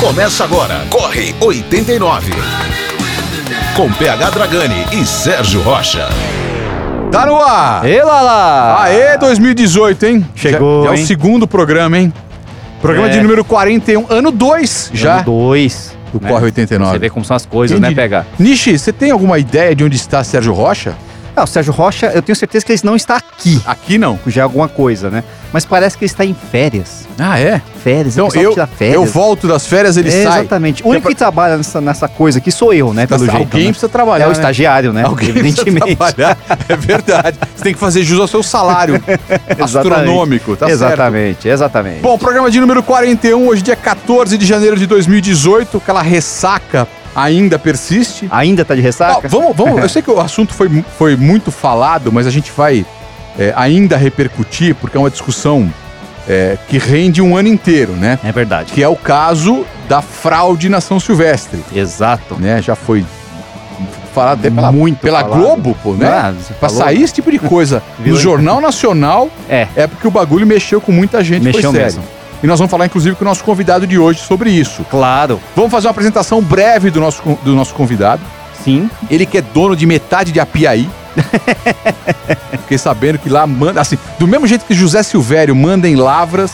Começa agora. Corre 89. Com PH Dragani e Sérgio Rocha. Tá no ar! Ê, Lala! Aê, 2018, hein? Chegou, Já, já é o segundo programa, hein? Programa É. de número 41, ano 2 já Ano dois. do né? Corre 89. Você vê como são as coisas, né, diria? PH? Nishi, você tem alguma ideia de onde está Sérgio Rocha? Ah, o Sérgio Rocha, eu tenho certeza que ele não está aqui. Aqui não. Já é alguma coisa, né? Mas parece que ele está em férias. Ah, é? Férias, Então eu, férias. eu volto das férias, ele É, sai. Exatamente. O único que trabalha nessa, nessa coisa aqui sou eu, né? Pelo Alguém jeito. né? precisa trabalhar. É o né? estagiário, né? Alguém precisa Evidentemente. trabalhar. É verdade. Você tem que fazer jus ao seu salário astronômico, tá certo? exatamente, exatamente. Bom, programa de número 41, hoje dia 14 de janeiro de 2018, aquela ressaca ainda persiste. Ainda tá de ressaca? vamos, vamos, eu sei que o assunto foi, foi muito falado, mas a gente vai é, ainda repercutir, porque é uma discussão é, que rende um ano inteiro, né? É verdade. Que é o caso da fraude na São Silvestre, Exato. né? Já foi falado até pela, Muito pela falado. Globo, pô, né? Ah, Pra sair esse tipo de coisa no? Jornal Nacional É, é porque o bagulho mexeu com muita gente, Mexeu foi sério. E nós vamos falar, inclusive, com o nosso convidado de hoje sobre isso. claro. Vamos fazer uma apresentação breve do nosso, do nosso convidado. Sim. Ele que é dono de metade de Apiaí. Fiquei sabendo que lá manda. Assim, do mesmo jeito que José Silvério manda em Lavras,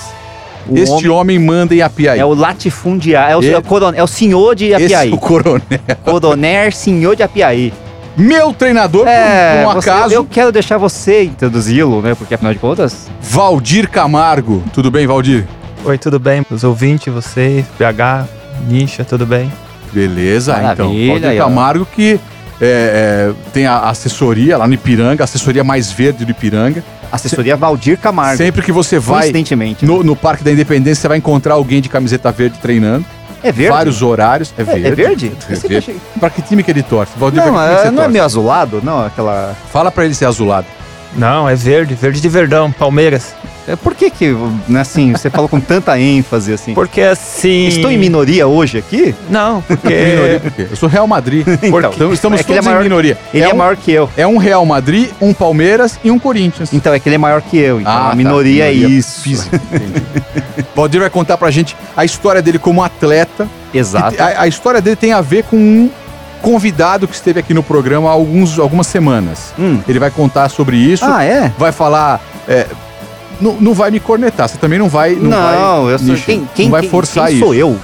O este homem, manda em Apiaí. É o latifundiário, é o, Ele- é o coron- é o senhor de Esse Apiaí. é o coronel. Coroner senhor de Apiaí. Meu treinador, É, por um você- acaso, eu quero deixar você introduzi-lo, né? Porque afinal de contas, Valdir Camargo. Tudo bem, Valdir? Oi, tudo bem? Os ouvintes, vocês, PH, Nisha, tudo bem? Beleza, então. Maravilha, Valdir aí, ó. Camargo que é, é, tem a assessoria lá no Ipiranga, a assessoria mais verde do Ipiranga. assessoria Valdir Camargo. Sempre que você vai Coincidentemente. no, no Parque da Independência, você vai encontrar alguém de camiseta verde treinando. é verde? Vários horários. É É- verde. É verde? É Eu sempre verde. achei- Pra que time que ele torce? Valdir, Não, pra que time que é, você não é torce? meio azulado? Não, aquela... Fala pra ele ser azulado. Não, é verde, verde de verdão, Palmeiras. É, Por que que, né, assim, você falou com tanta ênfase, assim? Porque assim. Estou em minoria hoje aqui? Não, porque. Minoria por quê? Eu sou Real Madrid. Então, estamos é que ele é todos maior- em minoria. Ele é, um, maior que eu. é um Real Madrid, um Palmeiras e um Corinthians. Então, é que ele é maior que eu. Então, Ah, a tá. minoria, é Minoria isso. física, entendi. Valdir vai contar pra gente a história dele como atleta. Exato. A, a história dele tem a ver com um convidado que esteve aqui no programa há alguns, algumas semanas. Hum. Ele vai contar sobre isso. Ah, é? vai falar. é, não, não vai me cornetar, você também não vai. Não, Não, vai, eu sou... Quem, quem, não vai quem- forçar quem isso. sou eu?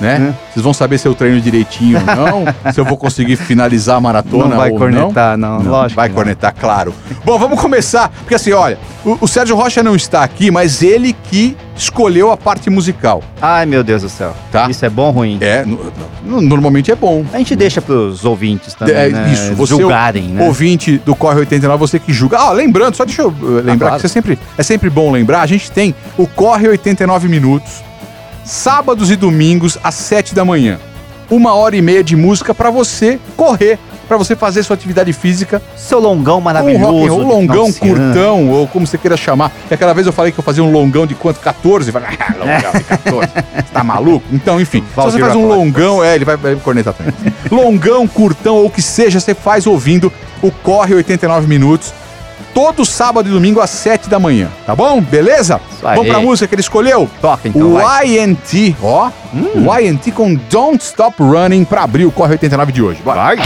Né? Vocês vão saber se eu treino direitinho ou não, se eu vou conseguir finalizar a maratona Não vai ou cornetar, não. não. Lógico. vai não. cornetar, claro. Bom, vamos começar. Porque assim, olha, o, o Sérgio Rocha não está aqui, mas ele que escolheu a parte musical, Ai, meu Deus do céu. tá? Isso é bom ou ruim? É, no- no- normalmente é bom. A gente deixa pros ouvintes também, É, né? isso, você julgarem, né? Ouvinte do Corre 89, você que julga. Ah, lembrando, só deixa eu uh, lembrar claro. que você sempre, é sempre bom lembrar, a gente tem o Corre 89 Minutos, sábados e domingos às 7 da manhã. Uma hora e meia de música pra você correr, pra você fazer sua atividade física Seu longão com um maravilhoso. rock do longão, ano. curtão, ou como você queira chamar. E aquela vez eu falei que eu fazia um longão de quanto? 14? Vai, ah, longão de 14. Você tá maluco? Então, enfim, se você faz um longão, é, ele vai, vai cornetar também. longão, curtão, ou o que seja, você faz ouvindo o Corre 89 Minutos. Todo sábado e domingo às 7 da manhã, tá bom? Beleza? Vamos pra música que ele escolheu? Toca então, vai. Hum. YNT, ó. O YNT com Don't Stop Running pra abrir o Corre 89 de hoje. Bora. Vai.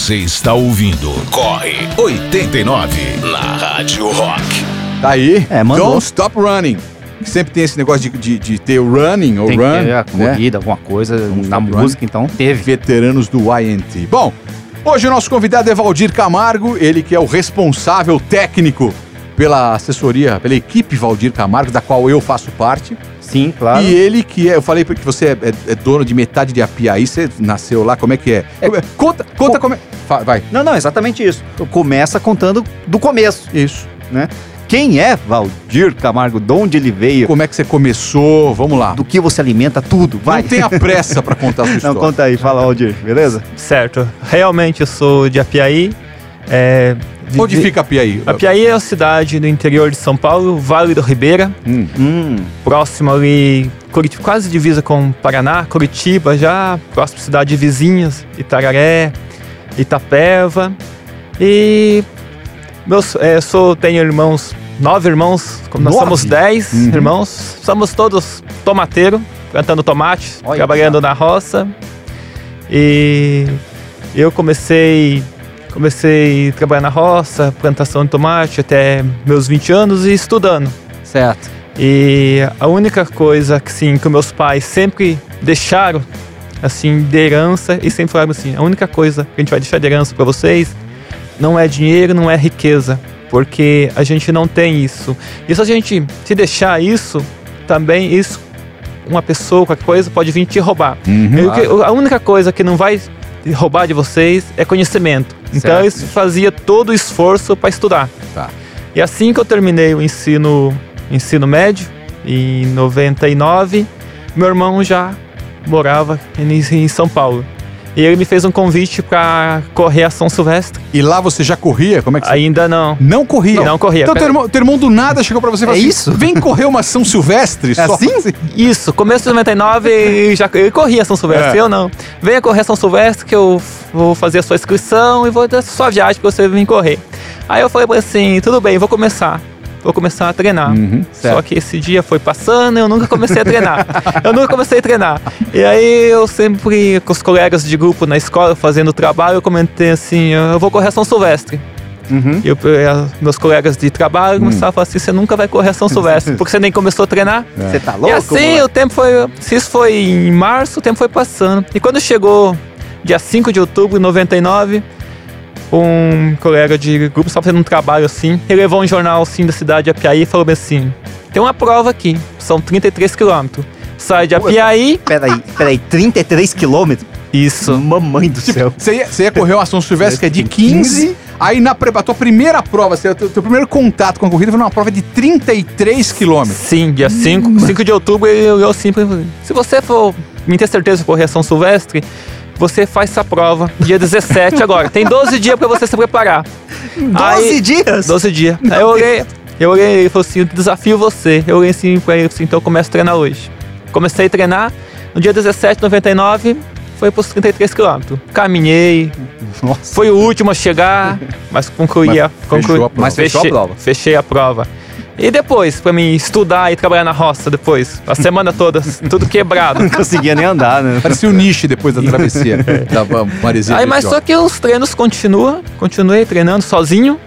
Você está ouvindo Corre 89 na Rádio Rock. Tá aí. É, mandou. Don't Stop Running. Sempre tem esse negócio de, de, de ter o running ou Tem run. ter a né? corrida, alguma coisa na música, então teve. Veteranos do YNT. Bom, hoje o nosso convidado é Valdir Camargo, ele que é o responsável técnico pela assessoria, pela equipe Valdir Camargo, da qual eu faço parte. Sim, claro. E ele que é, eu falei que você é, é- é dono de metade de Apiaí, você nasceu lá, como é que é? É- Conta, conta como é. Vai. Não, não, exatamente isso. Começa contando do começo, Isso. né? Quem é Valdir Camargo? De onde ele veio? Como é que você começou? Vamos lá. Do que você alimenta? Tudo. Vai. Não tenha pressa pra contar a sua Não, história. conta aí. Fala, Valdir. Beleza? Certo. Realmente eu sou de Apiaí. É, vivi- Onde fica Apiaí? Apiaí é uma cidade do interior de São Paulo, Vale do Ribeira, Hum. Hum, próximo ali, Curitiba, quase divisa com Paraná, Curitiba já, próximo cidade vizinhas, Itararé, Itapeva. E meus, é, sou, tenho irmãos, nove irmãos, como nós somos dez Uhum. irmãos, somos todos tomateiro, plantando tomate, Olha trabalhando na roça. E eu comecei comecei a trabalhar na roça, plantação de tomate até meus 20 anos e estudando. certo. E a única coisa que, sim, que meus pais sempre deixaram, assim, de herança, e sempre falaram assim, a única coisa que a gente vai deixar de herança para vocês não é dinheiro, não é riqueza, porque a gente não tem isso. E se a gente se deixar isso, também isso, uma pessoa, qualquer coisa, pode vir te roubar. Uhum. A única coisa que não vai roubar de vocês é conhecimento. Então Certo. eu fazia todo o esforço para estudar. Tá. E assim que eu terminei o ensino, ensino médio, em 99, meu irmão já morava em São Paulo. E ele me fez um convite para correr a São Silvestre. E lá você já corria? Como é que você... Ainda não. Não corria? Não corria. Então teu irmão, teu irmão do nada chegou pra você e falou É assim, isso? Vem correr uma São Silvestre? só assim? Isso, começo de 99 ele já ele corria São Silvestre, É. eu não. Venha correr São Silvestre que eu vou fazer a sua inscrição e vou dar sua viagem pra você vir correr. Aí eu falei assim, tudo bem, vou começar. Vou começar a treinar. Uhum, Só que esse dia foi passando e eu nunca comecei a treinar. eu nunca comecei a treinar. E aí eu sempre, com os colegas de grupo na escola, fazendo trabalho, eu comentei assim, eu vou correr a São Silvestre. Uhum. E eu, eh, meus colegas de trabalho começaram a falar assim, você nunca vai correr a São Silvestre, porque você nem começou a treinar. Você tá louco? E assim, moleque? o tempo foi. Se isso foi em março, o tempo foi passando. E quando chegou dia 5 de outubro de 99, um colega de grupo estava fazendo um trabalho assim. Ele levou um jornal assim da cidade de Apiaí e falou assim: tem uma prova aqui, são 33 quilômetros. Sai de Apiaí. Peraí, peraí, 33 quilômetros? Isso. Mamãe do céu. Você ia, você ia correr uma São Silvestre que é de 15, aí na a tua primeira prova, o teu, teu primeiro contato com a corrida foi numa prova de 33 quilômetros. Sim, dia 5, 5 de outubro eu, eu sempre. Se você for me ter certeza de correr a São Silvestre, você faz essa prova dia 17 agora. Tem 12 dias pra você se preparar. 12 Aí- dias? 12 dias. Aí eu olhei, eu olhei ele falou assim: eu desafio você. Eu olhei assim pra ele assim, então eu começo a treinar hoje. Comecei a treinar, no dia 17, 99, foi pros 33 quilômetros. Caminhei, Nossa. foi o último a chegar, mas concluí a, Mas a prova. Mas fechou a fechei, prova. Fechei a prova. E depois, pra mim estudar e trabalhar na roça depois, a semana toda, tudo quebrado. Não conseguia nem andar, né? Parecia o Nishi depois da travessia da Maresia. Aí, mas só que os treinos continuam, continuei treinando sozinho.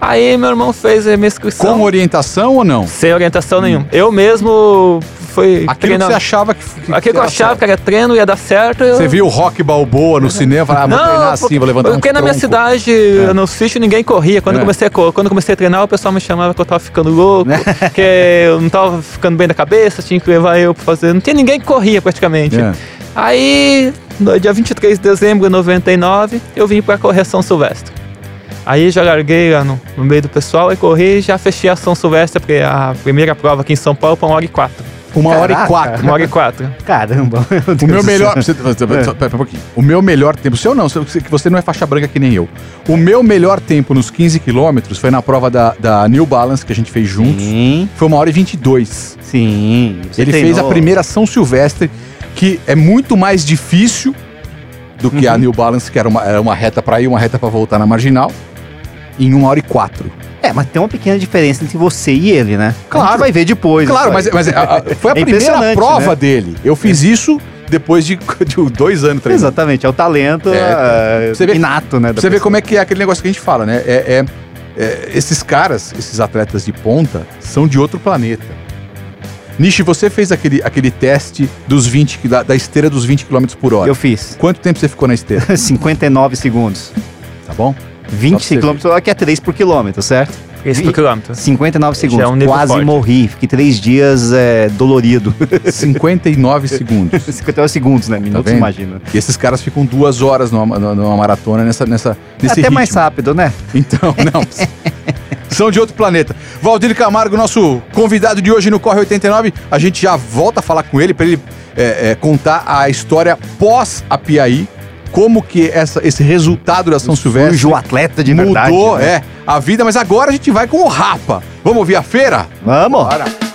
Aí meu irmão fez a minha inscrição. Com orientação ou não? Sem orientação nenhuma. Eu mesmo fui Aquilo que você achava que. que Aquilo que eu era achava certo. que era treino, ia dar certo. Eu... Você viu o Rock Balboa no cinema, falava, ah, vou treinar assim, vou levantar porque um na minha cidade, no sítio, ninguém corria. Quando, É. eu comecei a, quando comecei a treinar, o pessoal me chamava que eu tava ficando louco, que eu não tava ficando bem da cabeça, tinha que levar eu pra fazer. Não tinha ninguém que corria praticamente. É. Aí, no dia 23 de dezembro de 99, eu vim pra correr São Silvestre. Aí já larguei lá no, no meio do pessoal e corri e já fechei a São Silvestre, porque a primeira prova aqui em São Paulo foi uma hora e quatro. Uma hora e quatro. Uma hora e quatro. Caramba. meu O meu melhor. Você, só- pera um pouquinho. O meu melhor tempo. Seu não, seu- que você não é faixa branca que nem eu. O meu melhor tempo nos 15 quilômetros foi na prova da, da New Balance que a gente fez juntos. Sim, Foi uma hora e 22. sim. Você Ele fez treinou. a primeira São Silvestre, que é muito mais difícil do que a Uhum. New Balance, que era uma, era uma reta pra ir, uma reta pra voltar na marginal, em uma hora e quatro. É, mas tem uma pequena diferença entre você e ele, né? Claro. vai ver depois. Claro, isso mas, mas a- a- foi a É primeira prova né? dele. Eu fiz isso depois de, de dois anos treinando. Exatamente, é o talento É, é, você vê- inato, né? Você vê pessoa. como é que é aquele negócio que a gente fala, né? É, é- é, esses caras, esses atletas de ponta, são de outro planeta. Nishi, você fez aquele, aquele teste dos 20, que- da, da esteira dos 20 km por hora. Eu fiz. Quanto tempo você ficou na esteira? 59 segundos. Tá bom? 20 Só pra você quilômetros, aqui é 3 por quilômetro, certo? Esse por quilômetro. 59 Já segundos. é um Quase forte. morri. Fiquei três dias é, dolorido. 59 segundos. 59 segundos, né? Minutos, Tá imagina. E esses caras ficam duas horas numa, numa maratona nessa, nessa, nesse Até ritmo. mais rápido, né? Então, não. São de outro planeta. Valdir Camargo, nosso convidado de hoje no Corre 89. A gente já volta a falar com ele para ele é, é, contar a história pós a Piaí. Como que essa, esse resultado da São Silvestre o atleta de mudou verdade. né? é, a vida. Mas agora a gente vai com o Rapa. Vamos ouvir a feira? Vamos! Bora.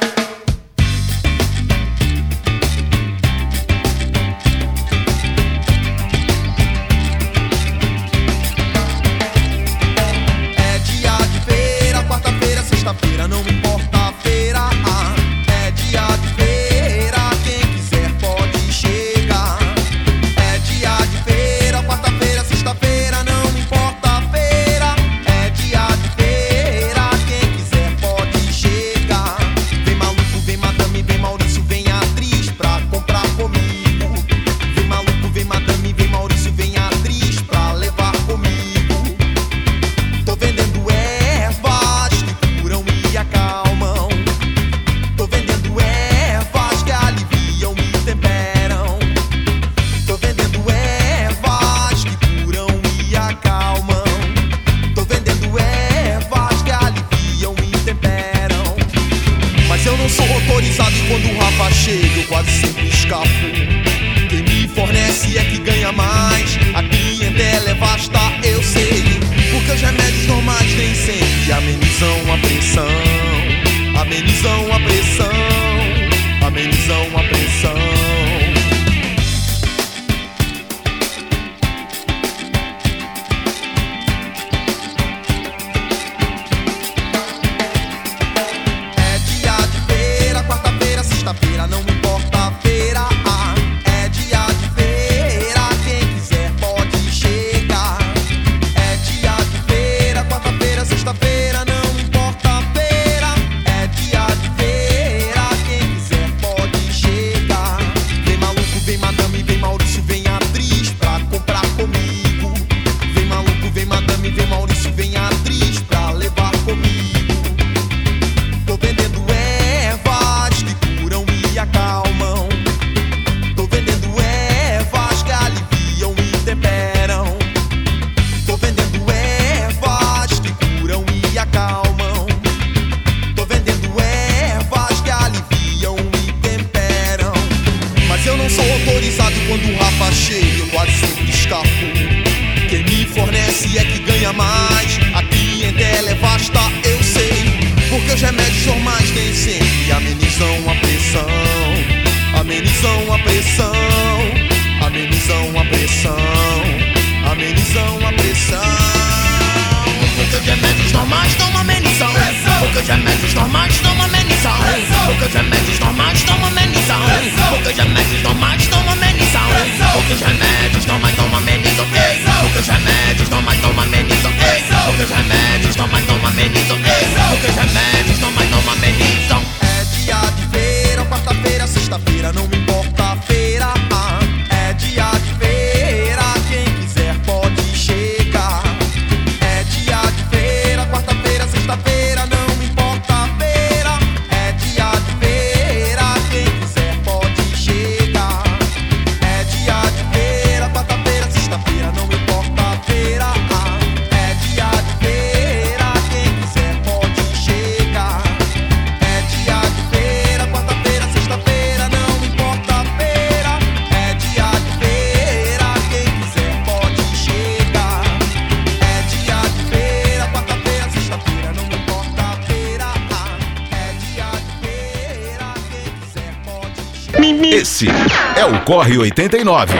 Corre 89.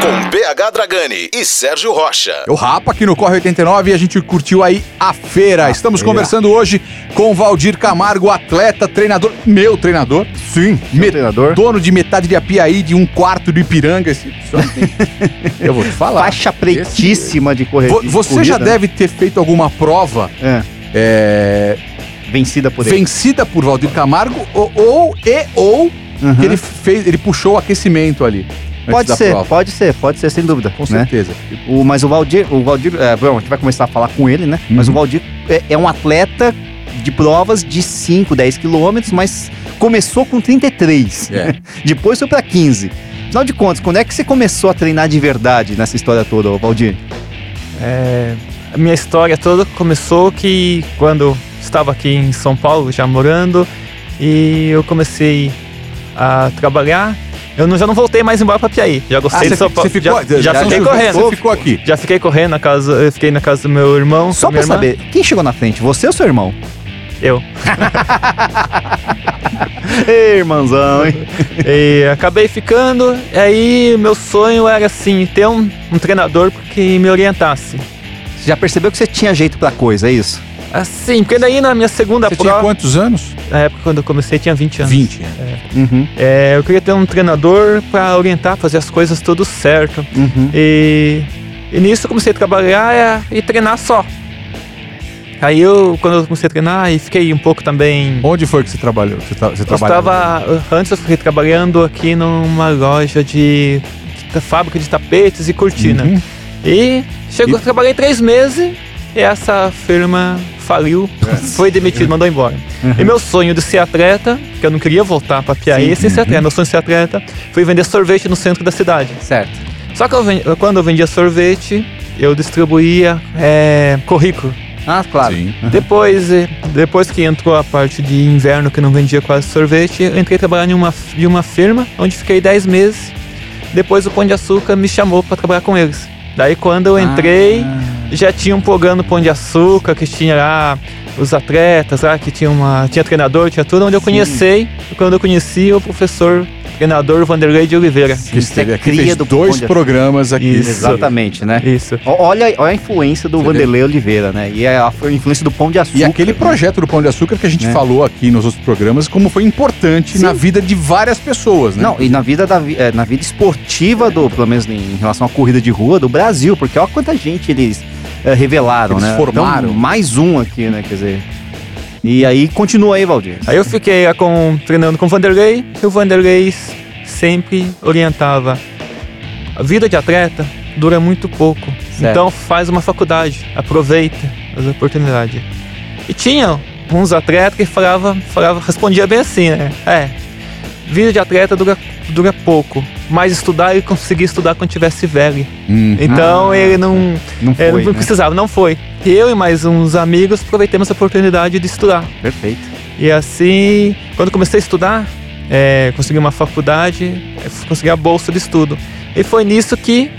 Com PH Dragani e Sérgio Rocha. O Rapa aqui no Corre 89 e a gente curtiu aí a feira. Estamos feira. conversando hoje com Valdir Camargo, atleta, treinador, meu treinador. Sim, Me- treinador. Dono de metade de Apiaí, de um quarto do Ipiranga. Esse esse Eu vou te falar. Faixa pretíssima de correr. Vo- de Você corrida, já né? deve ter feito alguma prova É, é, vencida por ele. vencida por Valdir Camargo ou, ou e ou Uhum. que ele fez, ele puxou o aquecimento ali. Pode ser, prova. pode ser, pode ser, sem dúvida. Com né? certeza. O, mas o Valdir, o Valdir, é, bom, a gente vai começar a falar com ele, né? Mas Uhum. o Valdir é, é um atleta de provas de 5, 10 quilômetros, mas começou com 33. É. Depois foi pra 15. Afinal de contas, quando é que você começou a treinar de verdade nessa história toda, Valdir? É, a minha história toda começou que quando estava aqui em São Paulo, já morando, e eu comecei a trabalhar. Eu não- já não voltei mais embora para Piaí. Já Ah, gostei você, de São Paulo. você ficou, já, já fiquei você correndo. ficou aqui. Já fiquei correndo na casa, eu fiquei na casa do meu irmão. Só pra irmã. saber, quem chegou na frente? Você ou seu irmão? Eu. Ei, irmãozão, hein? E acabei ficando, e aí meu sonho era assim, ter um, um treinador que me orientasse. Você já percebeu que você tinha jeito pra coisa, é isso? Assim, porque daí na minha segunda Você tinha prova, quantos anos? Na época quando eu comecei tinha 20 anos. 20. né? Uhum, É, eu queria ter um treinador para orientar, fazer as coisas tudo certo. uhum. E, e nisso eu comecei a trabalhar é, e treinar só. Aí eu, quando eu comecei a treinar, e fiquei um pouco também. Onde foi que você trabalhou? Você, tá- você Eu estava. Antes eu fiquei trabalhando aqui numa loja de, de fábrica de tapetes e cortina. Uhum. E chegou, E- trabalhei três meses e essa firma faliu, foi demitido, mandou embora. E meu sonho de ser atleta, que eu não queria voltar para Piaí sem ser atleta, meu sonho de ser atleta foi vender sorvete no centro da cidade. Certo. Só que eu ven- quando eu vendia sorvete, eu distribuía é, currículo. Ah, claro. Sim. Depois, eh, depois que entrou a parte de inverno que eu não vendia quase sorvete, eu entrei a trabalhar em uma, em uma firma onde fiquei 10 meses. Depois o Pão de Açúcar me chamou para trabalhar com eles. Daí quando eu entrei, já tinha um programa Pão de Açúcar, que tinha lá os atletas, lá, que tinha, uma, tinha treinador, tinha tudo, onde eu Sim. conheci, quando eu conheci o professor treinador Vanderlei de Oliveira. Que Você esteve é aqui, cria fez do dois programas aqui. Isso. Exatamente, né? Isso. Olha, olha a influência do Você Vanderlei Oliveira, né? E a, a influência do Pão de Açúcar. E aquele né? projeto do Pão de Açúcar que a gente Né? falou aqui nos outros programas, como foi importante Sim. na vida de várias pessoas, né? Não, e na vida, da, eh, na vida esportiva, do, pelo menos em relação à corrida de rua do Brasil, porque olha quanta gente eles revelaram, Eles né? formaram. Então, mais um aqui, né? Quer dizer. E aí, continua aí, Valdir. Aí eu fiquei lá com, treinando com o Vanderlei e o Vanderlei sempre orientava. A vida de atleta dura muito pouco. Certo. Então faz uma faculdade, aproveita as oportunidades. E tinha uns atletas que falava, falava, respondia bem assim, né? É, vida de atleta dura, dura pouco, mas estudar ele conseguia estudar quando tivesse velho. Hum. Então Ah, ele não, Não foi, ele não né? precisava, não foi. Eu e mais uns amigos aproveitamos a oportunidade de estudar. Perfeito. E assim, quando comecei a estudar, é, consegui uma faculdade, consegui a bolsa de estudo. E foi nisso que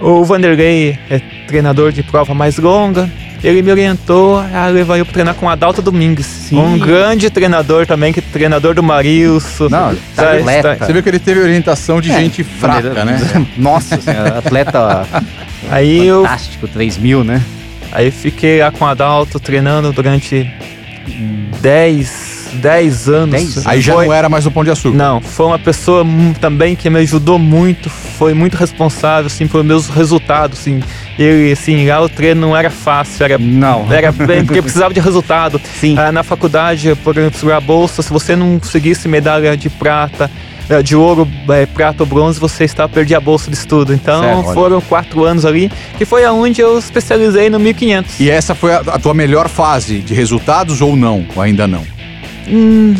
o Vanderlei, é treinador de prova mais longa, ele me orientou a levar eu para treinar com o Adalto Domingues. Um grande treinador também, que é treinador do Marilson. Não, Tá- atleta. tá- Você viu que ele teve orientação de É, gente fraca, né? Nossa senhora, atleta Aí eu, fantástico, 3 mil, né? aí fiquei lá com o Adalto treinando durante 10, 10 anos. 10? Aí já Foi- não era mais o Pão de Açúcar. Não, foi uma pessoa também que me ajudou muito, foi muito responsável, assim, pelos meus resultados, assim. Ele, assim, lá o treino não era fácil, era, Não. era bem, porque eu precisava de resultado. Sim. Ah, na faculdade, por exemplo, a bolsa, se você não conseguisse medalha de prata, eh, de ouro, eh, prata ou bronze, você estava perdia a bolsa de estudo. Então, Certo, olha. foram quatro anos ali, que foi aonde eu especializei no 1500. E essa foi a, a tua melhor fase de resultados ou não? Ou ainda não? Hum,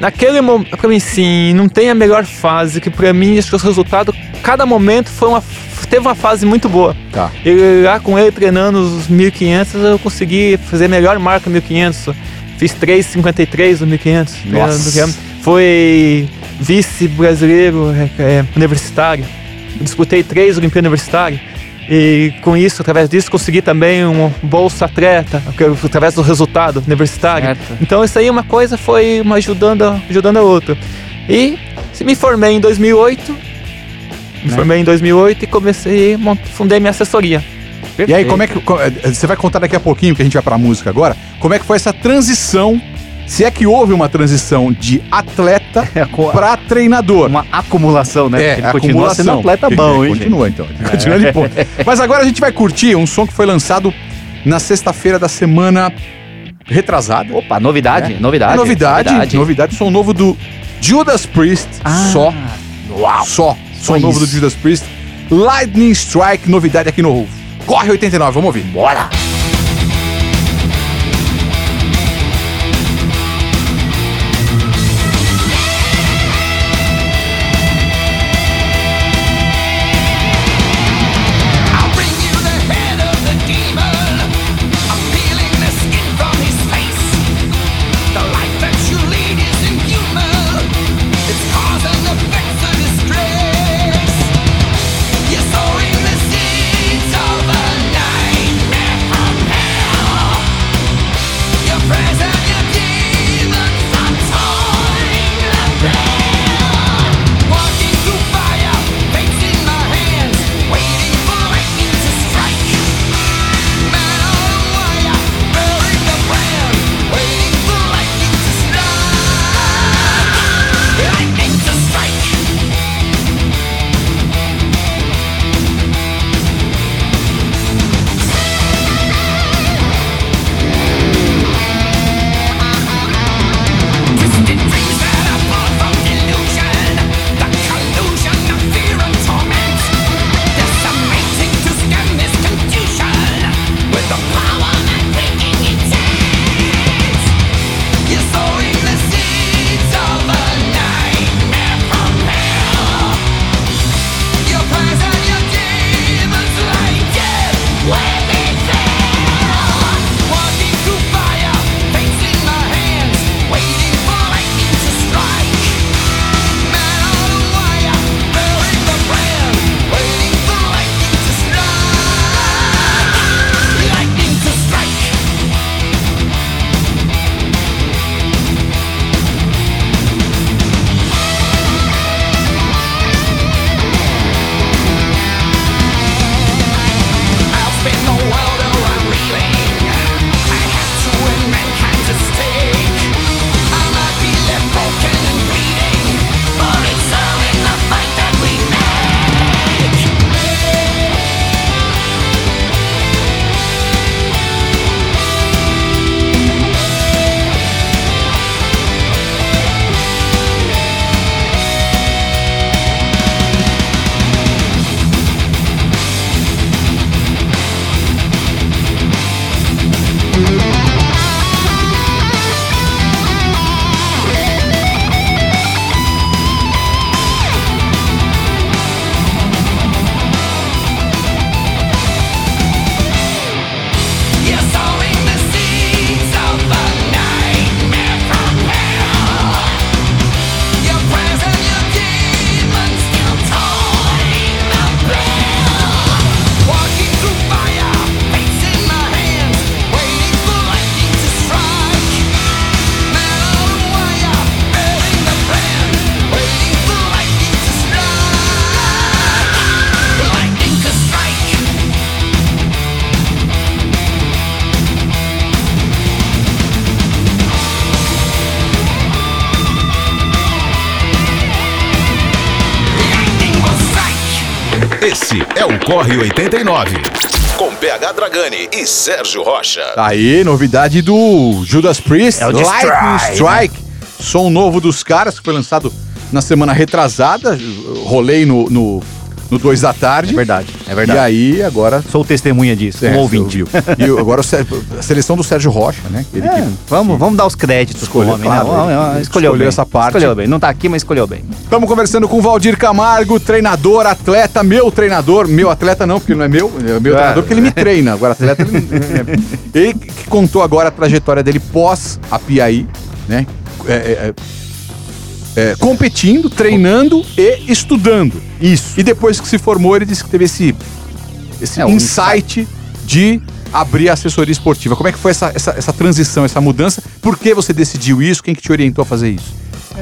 naquele momento, pra mim, sim, não tem a melhor fase, que pra mim, acho que os resultados, cada momento foi uma, teve uma fase muito boa. Tá. E lá com ele treinando os 1500, eu consegui fazer a melhor marca 1500. Fiz 3,53 no 1500. Nossa. Foi vice brasileiro é, é, universitário. Disputei três Olimpíadas Universitárias. E com isso, através disso, consegui também um bolsa atleta, através do resultado universitário. Certo. Então isso aí uma coisa foi uma ajudando, ajudando a outra. E se me formei em 2008, Me né? formei em 2008 e comecei, fundei minha assessoria. E aí, como é que. eh, Você vai contar daqui a pouquinho que a gente vai pra música agora. Como é que foi essa transição? Se é que houve uma transição de atleta É, pra treinador. Uma acumulação, né? É, ele continua sendo um atleta bom, hein? Continua, então. Ele Continua de ponto. Mas agora a gente vai curtir um som que foi lançado na sexta-feira da semana retrasada. Opa, novidade, É. novidade. É novidade, novidade. Som novo do Judas Priest. Ah, só. Só. Som novo do. Judas Priest. Lightning Strike, novidade aqui no Corre 89. Vamos ouvir. Bora! Esse é o Corre 89. Com PH Dragani e Sérgio Rocha. Aí, novidade do Judas Priest, É o Lightning Destroy, Strike. Som novo dos caras, que foi lançado na semana retrasada. Rolei no, no, no 2 da tarde. É verdade, é E verdade. aí, agora. Sou testemunha disso, É, um ouvinte. E agora a seleção do Sérgio Rocha, né? Ele É, que vamos, vamos dar os créditos Escolheu, homem, claro, né? Ele vamos, escolheu, escolheu bem. essa parte. Escolheu bem. Não tá aqui, mas escolheu bem. Estamos conversando com o Valdir Camargo, treinador, atleta, meu treinador, meu atleta não, porque não é meu, é meu Ah. treinador porque ele me treina. Agora, atleta, ele, não- ele que contou agora a trajetória dele pós a Piaí, né? É, é, é, competindo, treinando e estudando. Isso. E depois que se formou, ele disse que teve esse, esse É, um insight de abrir a assessoria esportiva. Como é que foi essa, essa, essa transição, essa mudança? Por que você decidiu isso? Quem que te orientou a fazer isso?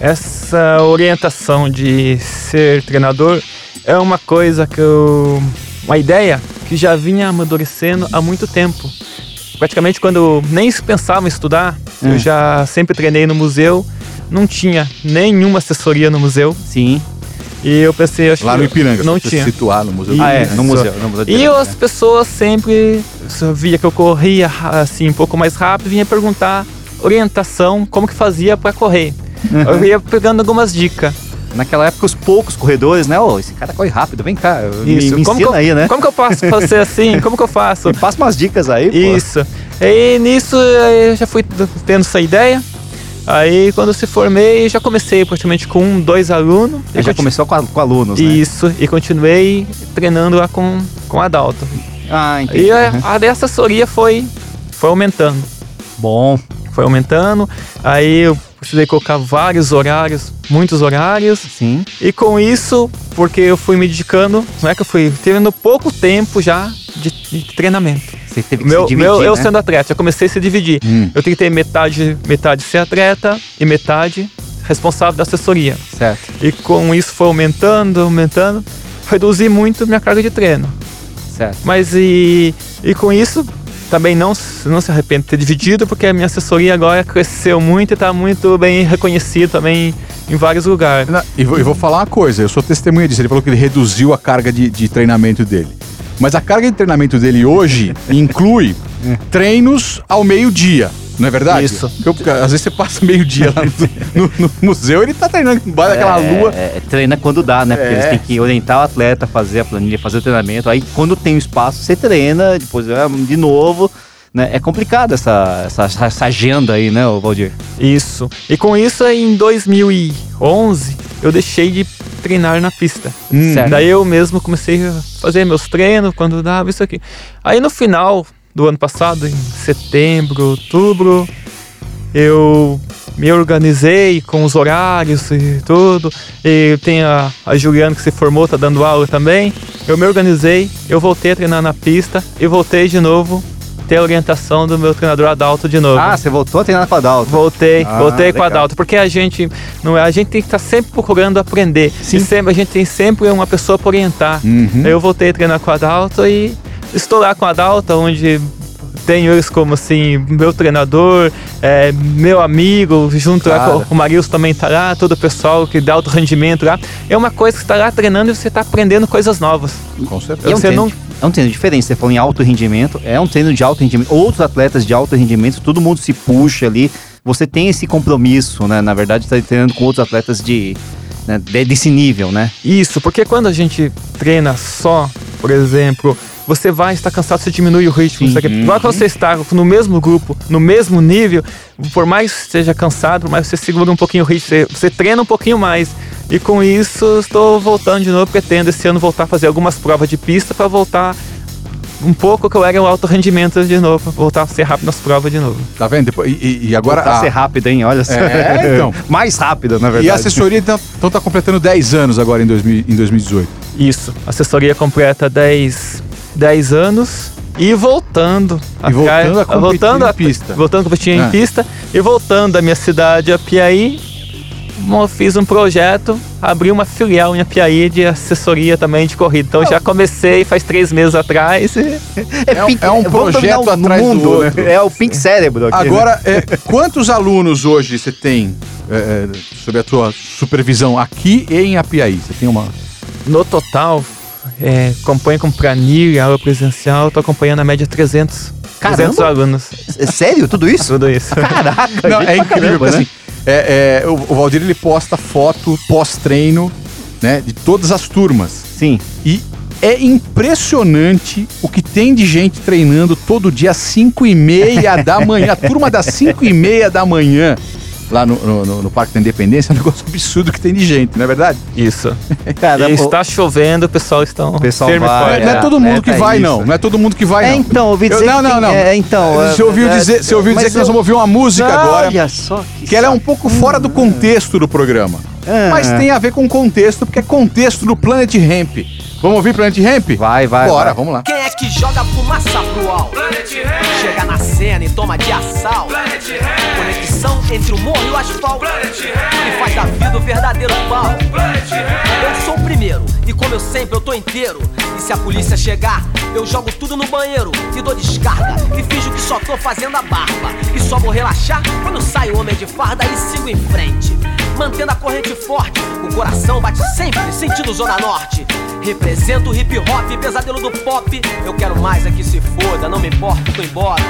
Essa orientação de ser treinador é uma coisa que eu. Uma ideia que já vinha amadurecendo há muito tempo. Praticamente quando nem pensava em estudar, Hum. eu já sempre treinei no museu, não tinha nenhuma assessoria no museu. Sim. E eu pensei, acho Lá que no Ipiranga, não tinha. situar no museu. Ah, é, no museu. No museu de E Ipiranga, as pessoas sempre eu via que eu corria assim um pouco mais rápido, vinha perguntar orientação, como que fazia para correr. Uhum. Eu ia pegando algumas dicas. Naquela época, os poucos corredores, né? Ô, esse cara corre rápido, vem cá. Me, Isso. me como ensina que eu, aí, né? Como que eu faço pra ser assim? Como que eu faço? Me passa umas dicas aí, pô. Isso. E nisso eu já fui tendo essa ideia. Aí quando se formei, já comecei praticamente com dois alunos. Já conti- começou com, a- com alunos, né? Isso, e continuei treinando lá com, com adulto. Ah, entendi. E a, a da assessoria foi, foi aumentando. Bom. Foi aumentando. Aí eu precisei colocar vários horários, muitos horários. Sim. E com isso, porque eu fui me dedicando, não é que eu fui tendo pouco tempo já de, de treinamento. Você teve que Meu, se dividir, meu, eu né? sendo atleta, eu comecei a se dividir. Hum. Eu ter metade, metade ser atleta e metade responsável da assessoria. Certo, E com isso foi aumentando, aumentando, reduzi muito minha carga de treino. certo. Mas e, e com isso também não, se- não se arrependo de ter dividido, porque a minha assessoria agora cresceu muito e está muito bem reconhecida também em vários lugares. E vou, vou falar uma coisa, eu sou testemunha disso. Ele falou que ele reduziu a carga de, de treinamento dele. Mas a carga de treinamento dele hoje inclui treinos ao meio-dia. Não é verdade? Isso. Porque às vezes você passa meio-dia lá no, no- no museu ele tá treinando embaixo daquela É, lua. é, treina quando dá, né? Porque É. eles têm que orientar o atleta, fazer a planilha, fazer o treinamento. Aí quando tem o espaço, você treina, depois é, de novo. Né? É complicado essa, essa, essa agenda aí, né, Valdir? Isso. E com isso, em 2011, eu deixei de treinar na pista. Hum. Daí eu mesmo comecei a fazer meus treinos quando dava isso aqui. Aí no final do ano passado, em setembro, outubro, eu me organizei com os horários e tudo. E tem a, a Juliana que se formou, tá dando aula também. Eu me organizei, eu voltei a treinar na pista e voltei de novo ter a orientação do meu treinador adulto de novo. Ah, você voltou a treinar com a Dalton. Voltei, Ah, voltei com a legal. Adalto, porque a gente não é, a gente tem que estar sempre procurando aprender. Sim. E sempre a gente tem sempre uma pessoa para orientar. Uhum. Eu voltei a treinar com a Adalto e estou lá com a Adalto, onde tenho eles como assim, meu treinador, é, meu amigo, junto lá Cara. com o Marilson também tá lá, todo o pessoal que dá alto rendimento lá. É uma coisa que está lá treinando e você está aprendendo coisas novas. Com certeza. Você não- é um treino diferente. Você falou em alto rendimento, é um treino de alto rendimento. Outros atletas de alto rendimento, todo mundo se puxa ali. Você tem esse compromisso, né? Na verdade, está treinando com outros atletas de, né, de- desse nível, né? Isso, porque quando a gente treina só, por exemplo, você vai estar cansado, você diminui o ritmo. Aqui. Agora quando você está no mesmo grupo, no mesmo nível, por mais que esteja cansado, por mais que você segura um pouquinho o ritmo, você, você treina um pouquinho mais. E com isso, estou voltando de novo, pretendo esse ano voltar a fazer algumas provas de pista para voltar um pouco que eu era o alto rendimento de novo, voltar a ser rápido nas provas de novo. Tá vendo? E, e- agora. Pra a- ser rápido, hein? Olha só. É, então. Mais rápido, na verdade. e a assessoria então, então tá completando 10 anos agora em, 2000 em 2018. Isso, assessoria completa 10, 10 anos e voltando E voltando a competir voltando em pista. Voltando a competir Ah. em pista e voltando da minha cidade a Piaí. Mo- Fiz um projeto, abri uma filial em Apiaí de assessoria também de corrida. Então já comecei faz três meses atrás. e- É um- é um projeto o atrás do mundo, outro. né? É o Pink Cérebro aqui. né? Agora, é, quantos alunos hoje você tem é, é, sob a tua supervisão aqui e em Apiaí? Você tem uma. No total, é, acompanho com planilha, aula presencial, estou acompanhando a média 300, 300 Caramba! alunos. É Sério? Tudo isso? Tudo isso. Caraca, Não, é incrível, caramba, porque né? assim, é, é, o, o Valdir ele posta foto pós-treino, né, de todas as turmas. Sim. E é impressionante o que tem de gente treinando todo dia às 5 e meia da manhã. A turma das 5 e meia da manhã, lá no, no- no- no Parque da Independência, é um negócio absurdo que tem de gente, não é verdade? Isso. Cara, E o- está chovendo, o pessoal está O pessoal firme vai, forte. não é é, todo mundo é, que é vai, isso. não. Não é todo mundo que vai, É, não. então, ouvi Eu- dizer não, que não, tem- não. é, então, Você é, ouviu é, dizer, você ouviu dizer que nós eu- vamos ouvir uma música agora. Olha só que, Que ela é um pouco fora do contexto do programa. Ah. Mas tem a ver com contexto, porque é contexto do Planet Ramp. Vamos ouvir Planet Ramp? Vai, vai, Bora, vai. vamos lá. Quem é que joga fumaça pro alto? Chega na cena e toma de assalto. Conexão conexão entre o morro e o asfalto. E faz da vida o verdadeiro pau. Eu sou o primeiro, e como eu sempre, eu tô inteiro. E se a polícia chegar, eu jogo tudo no banheiro e dou descarga. E finjo que só tô fazendo a barba. E só vou relaxar quando sai o homem de farda e sigo em frente. Mantendo a corrente forte, o coração bate sempre sentido Zona Norte. Represento o hip hop, pesadelo do pop. Eu quero mais é que se foda, não me importa, tô embora.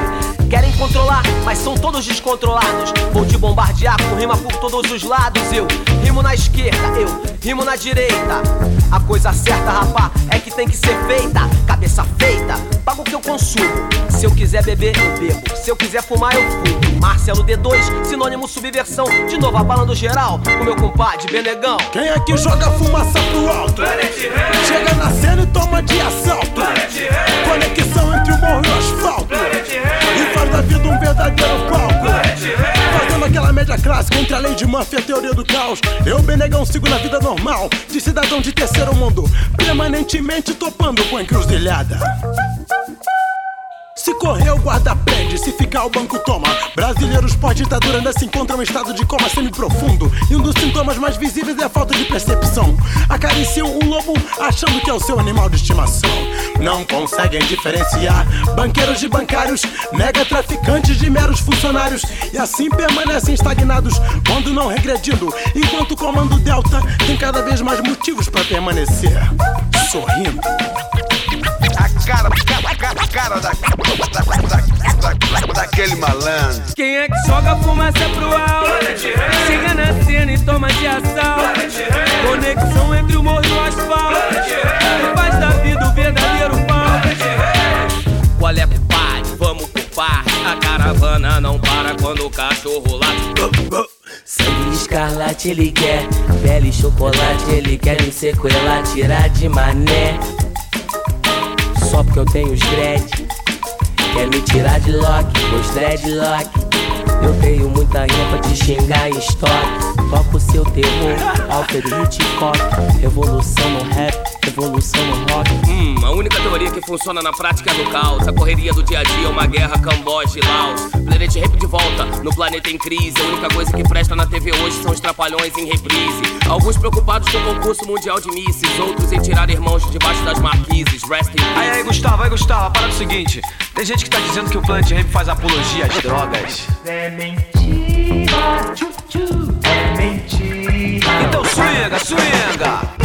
Querem controlar, mas são todos descontrolados. Vou te bombardear com rima por todos os lados. Eu rimo na esquerda, eu rimo na direita. A coisa certa, rapá, é que tem que ser feita. Cabeça feita, pago o que eu consumo. Se eu quiser beber, eu bebo. Se eu quiser fumar, eu fumo. Marcelo D2, sinônimo subversão. De novo abalando geral, com meu compadre Benegão. Quem é que joga fumaça pro alto? Chega na cena e toma de assalto. Conexão entre o morro e o asfalto. E faz da vida um verdadeiro palco. Fazendo aquela média clássica entre a lei de Murphy e a teoria do caos. Eu, Benegão, sigo na vida normal. De cidadão de terceiro mundo. Permanentemente topando com encruzilhada. Se correr, o guarda prende, se ficar, o banco toma. Brasileiros pós-ditadura ainda se encontram em estado de coma semi-profundo. E um dos sintomas mais visíveis é a falta de percepção. Acariciam um lobo achando que é o seu animal de estimação. Não conseguem diferenciar banqueiros de bancários, mega traficantes de meros funcionários. E assim permanecem estagnados quando não regredindo. Enquanto o comando Delta tem cada vez mais motivos para permanecer sorrindo. A cara, cara, cara, cara da, da, da, da, daquele malandro. Quem é que joga fumaça pro alto? Chega na cena e toma de assalto. Conexão entre o morro e o asfalto. E faz da vida o verdadeiro pau. Qual é, pai? Vamos por parte. A caravana não para quando o cachorro late. Sangue escarlate ele quer, pele e chocolate ele quer me sequelar, tirar de mané. Só porque eu tenho os dread, quer me tirar de lock, meus dreadlock. Eu tenho muita rima pra te xingar em estoque. Toco seu terror, Alfred Hitchcock. Revolução no rap, revolução no rock. Hum, a única teoria que funciona na prática é do caos. A correria do dia a dia é uma guerra Camboja e Laos. Planet Rap de volta, no planeta em crise. A única coisa que presta na TV hoje são os trapalhões em reprise. Alguns preocupados com o concurso mundial de misses, outros em tirar irmãos de debaixo das marquises. Rest in Aí, aí, Gustavo, aí, Gustavo, a parada é o seguinte: tem gente que tá dizendo que o Planet Rap faz apologia às drogas. É mentira, tchu, tchu, é mentira. Então swinga, swinga!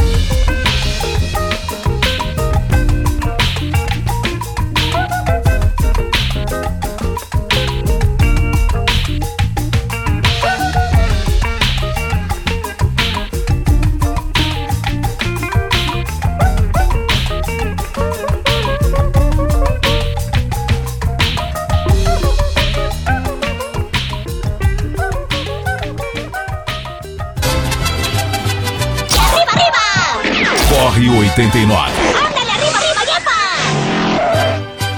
Corre 89.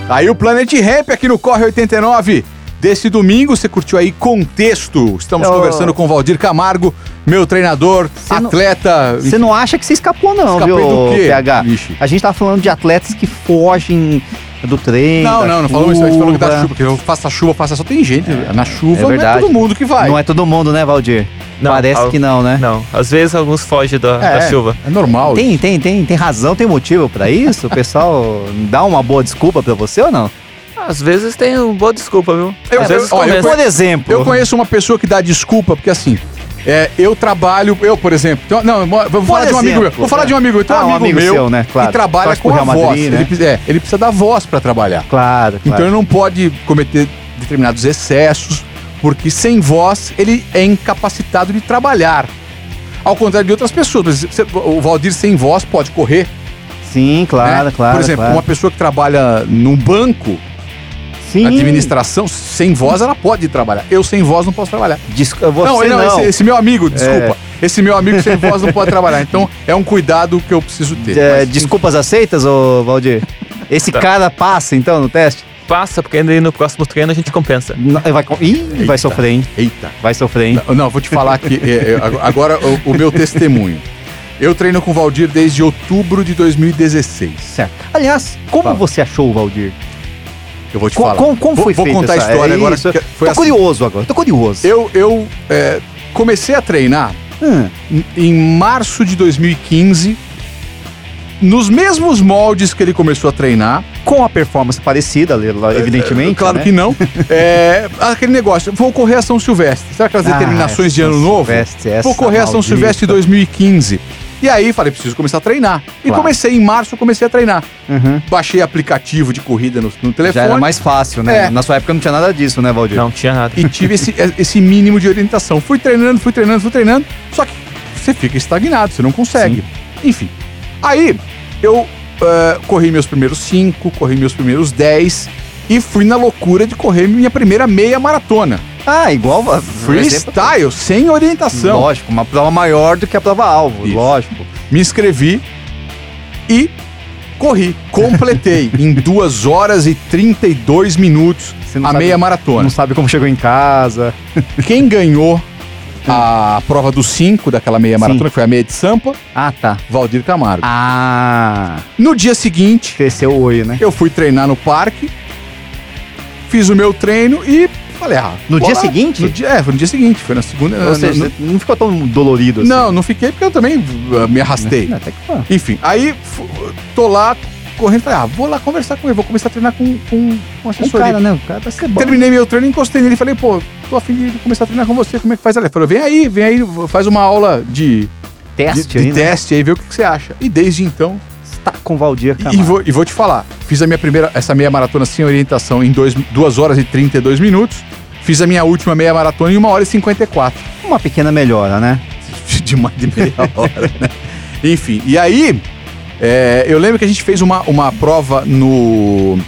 Aí o Planet Ramp aqui no Corre 89. Desse domingo, você curtiu aí Contexto. Estamos Eu- conversando com o Valdir Camargo, meu treinador, não- atleta. Você não acha que você escapou, não, Escapei viu, do quê, PH? A gente tá falando de atletas que fogem do treino. Não, da não, não falamos isso. A gente falou que da chuva. porque eu faço a chuva, faço a Tem gente. na chuva É não é verdade. todo mundo que vai. Não é todo mundo, né, Valdir? Não, Parece al- que não, né? Não, às vezes alguns fogem da, da É, chuva. É normal. Tem, tem, tem, tem razão, tem motivo pra isso? O pessoal dá uma boa desculpa pra você ou não? Às vezes tem uma boa desculpa, viu? Eu- às vezes eu- olha, eu começa. Por exemplo, Eu conheço uma pessoa que dá desculpa, porque assim, é, eu trabalho, eu, por exemplo, então- não, vou falar de um amigo meu. exemplo, Vou falar de um amigo meu. Tem um Ah, um amigo, amigo meu seu, né? Claro. que trabalha Torce com a Real voz. Madrid, né? ele, precisa- é, ele precisa da voz pra trabalhar. Claro, Então claro. ele não pode cometer determinados excessos, porque sem voz ele é incapacitado de trabalhar. Ao contrário de outras pessoas. Exemplo, O Valdir sem voz pode correr. Sim, claro, né? claro. Por exemplo, claro. uma pessoa que trabalha num banco, Sim. administração, sem voz, ela pode trabalhar. Eu sem voz não posso trabalhar. Desculpa, você não, não. não, Esse, esse meu amigo, desculpa. Esse meu amigo sem voz não pode trabalhar. Então é um cuidado que eu preciso ter. É, Mas, desculpas aceitas, ô Valdir? Esse Tá. cara passa, então, no teste? Passa, porque ainda no próximo treino a gente compensa. Não, vai, com- Ih, vai sofrer, hein? Eita. Vai sofrer, hein? Não, não, vou te falar aqui. é, é, agora o, o meu testemunho. Eu treino com o Valdir desde outubro de 2016. Certo. Aliás, como Fala. você achou o Valdir? Eu vou te Co- falar. Como, como vou, foi vou feita contar a essa- história é agora. isso. que Foi tô assim. curioso agora, tô curioso. Eu, eu é, comecei a treinar Hum, em- março de 2015, nos mesmos moldes que ele começou a treinar. com a performance parecida, lá, evidentemente. Claro né? que não. É, aquele negócio, vou correr a São Silvestre. Sabe aquelas Ah, determinações de ano novo? Silvestre, essa Vou correr a São. Silvestre de 2015. E aí falei, preciso começar a treinar. E Claro. comecei em março, eu comecei a treinar. Uhum. Baixei aplicativo de corrida no, no telefone. Já era mais fácil, né? É. Na sua época não tinha nada disso, né, Valdir? Não tinha nada. e tive esse, esse mínimo de orientação. Fui treinando, fui treinando, fui treinando, só que você fica estagnado, você não consegue. Enfim. Aí, eu eh, corri meus primeiros 5, corri meus primeiros 10 e fui na loucura de correr minha primeira meia maratona. Ah, igual. por exemplo, Freestyle, sem orientação. Lógico, uma prova maior do que a prova alvo, Isso. lógico. Me inscrevi e corri. Completei em 2 horas e 32 minutos a sabe- meia maratona. Não sabe como chegou em casa. Quem ganhou a prova dos 5 daquela meia Sim. maratona, que foi a meia de Sampa, Ah, tá. Valdir Camargo. Ah, No dia seguinte, cresceu o olho, né? eu fui treinar no parque, fiz o meu treino e falei, ah. No dia lá. seguinte? No dia, é, foi no dia seguinte, foi na segunda. Ou na- seja, você não ficou tão dolorido assim. não, não fiquei porque eu também uh, me arrastei. Não, até que foi. Enfim, aí tô lá correndo, falei, ah, vou lá conversar com ele, vou começar a treinar com, com, com Um assessoria. cara, né? O cara ser bom. Terminei meu treino, encostei nele e falei, pô, tô afim de começar a treinar com você, como é que faz? Ele falou, vem aí, vem aí, faz uma aula de, Teste de, aí, de né? teste aí, vê o que, que você acha. E desde então, Está com o Valdir e, Camargo. vou, e vou te falar, fiz a minha primeira, essa meia maratona sem orientação em 2 horas e 32 minutos, fiz a minha última meia maratona em 1 hora e 54. Uma pequena melhora, né? de mais de meia hora, né? Enfim, e aí, é, eu lembro que a gente fez uma, uma prova no...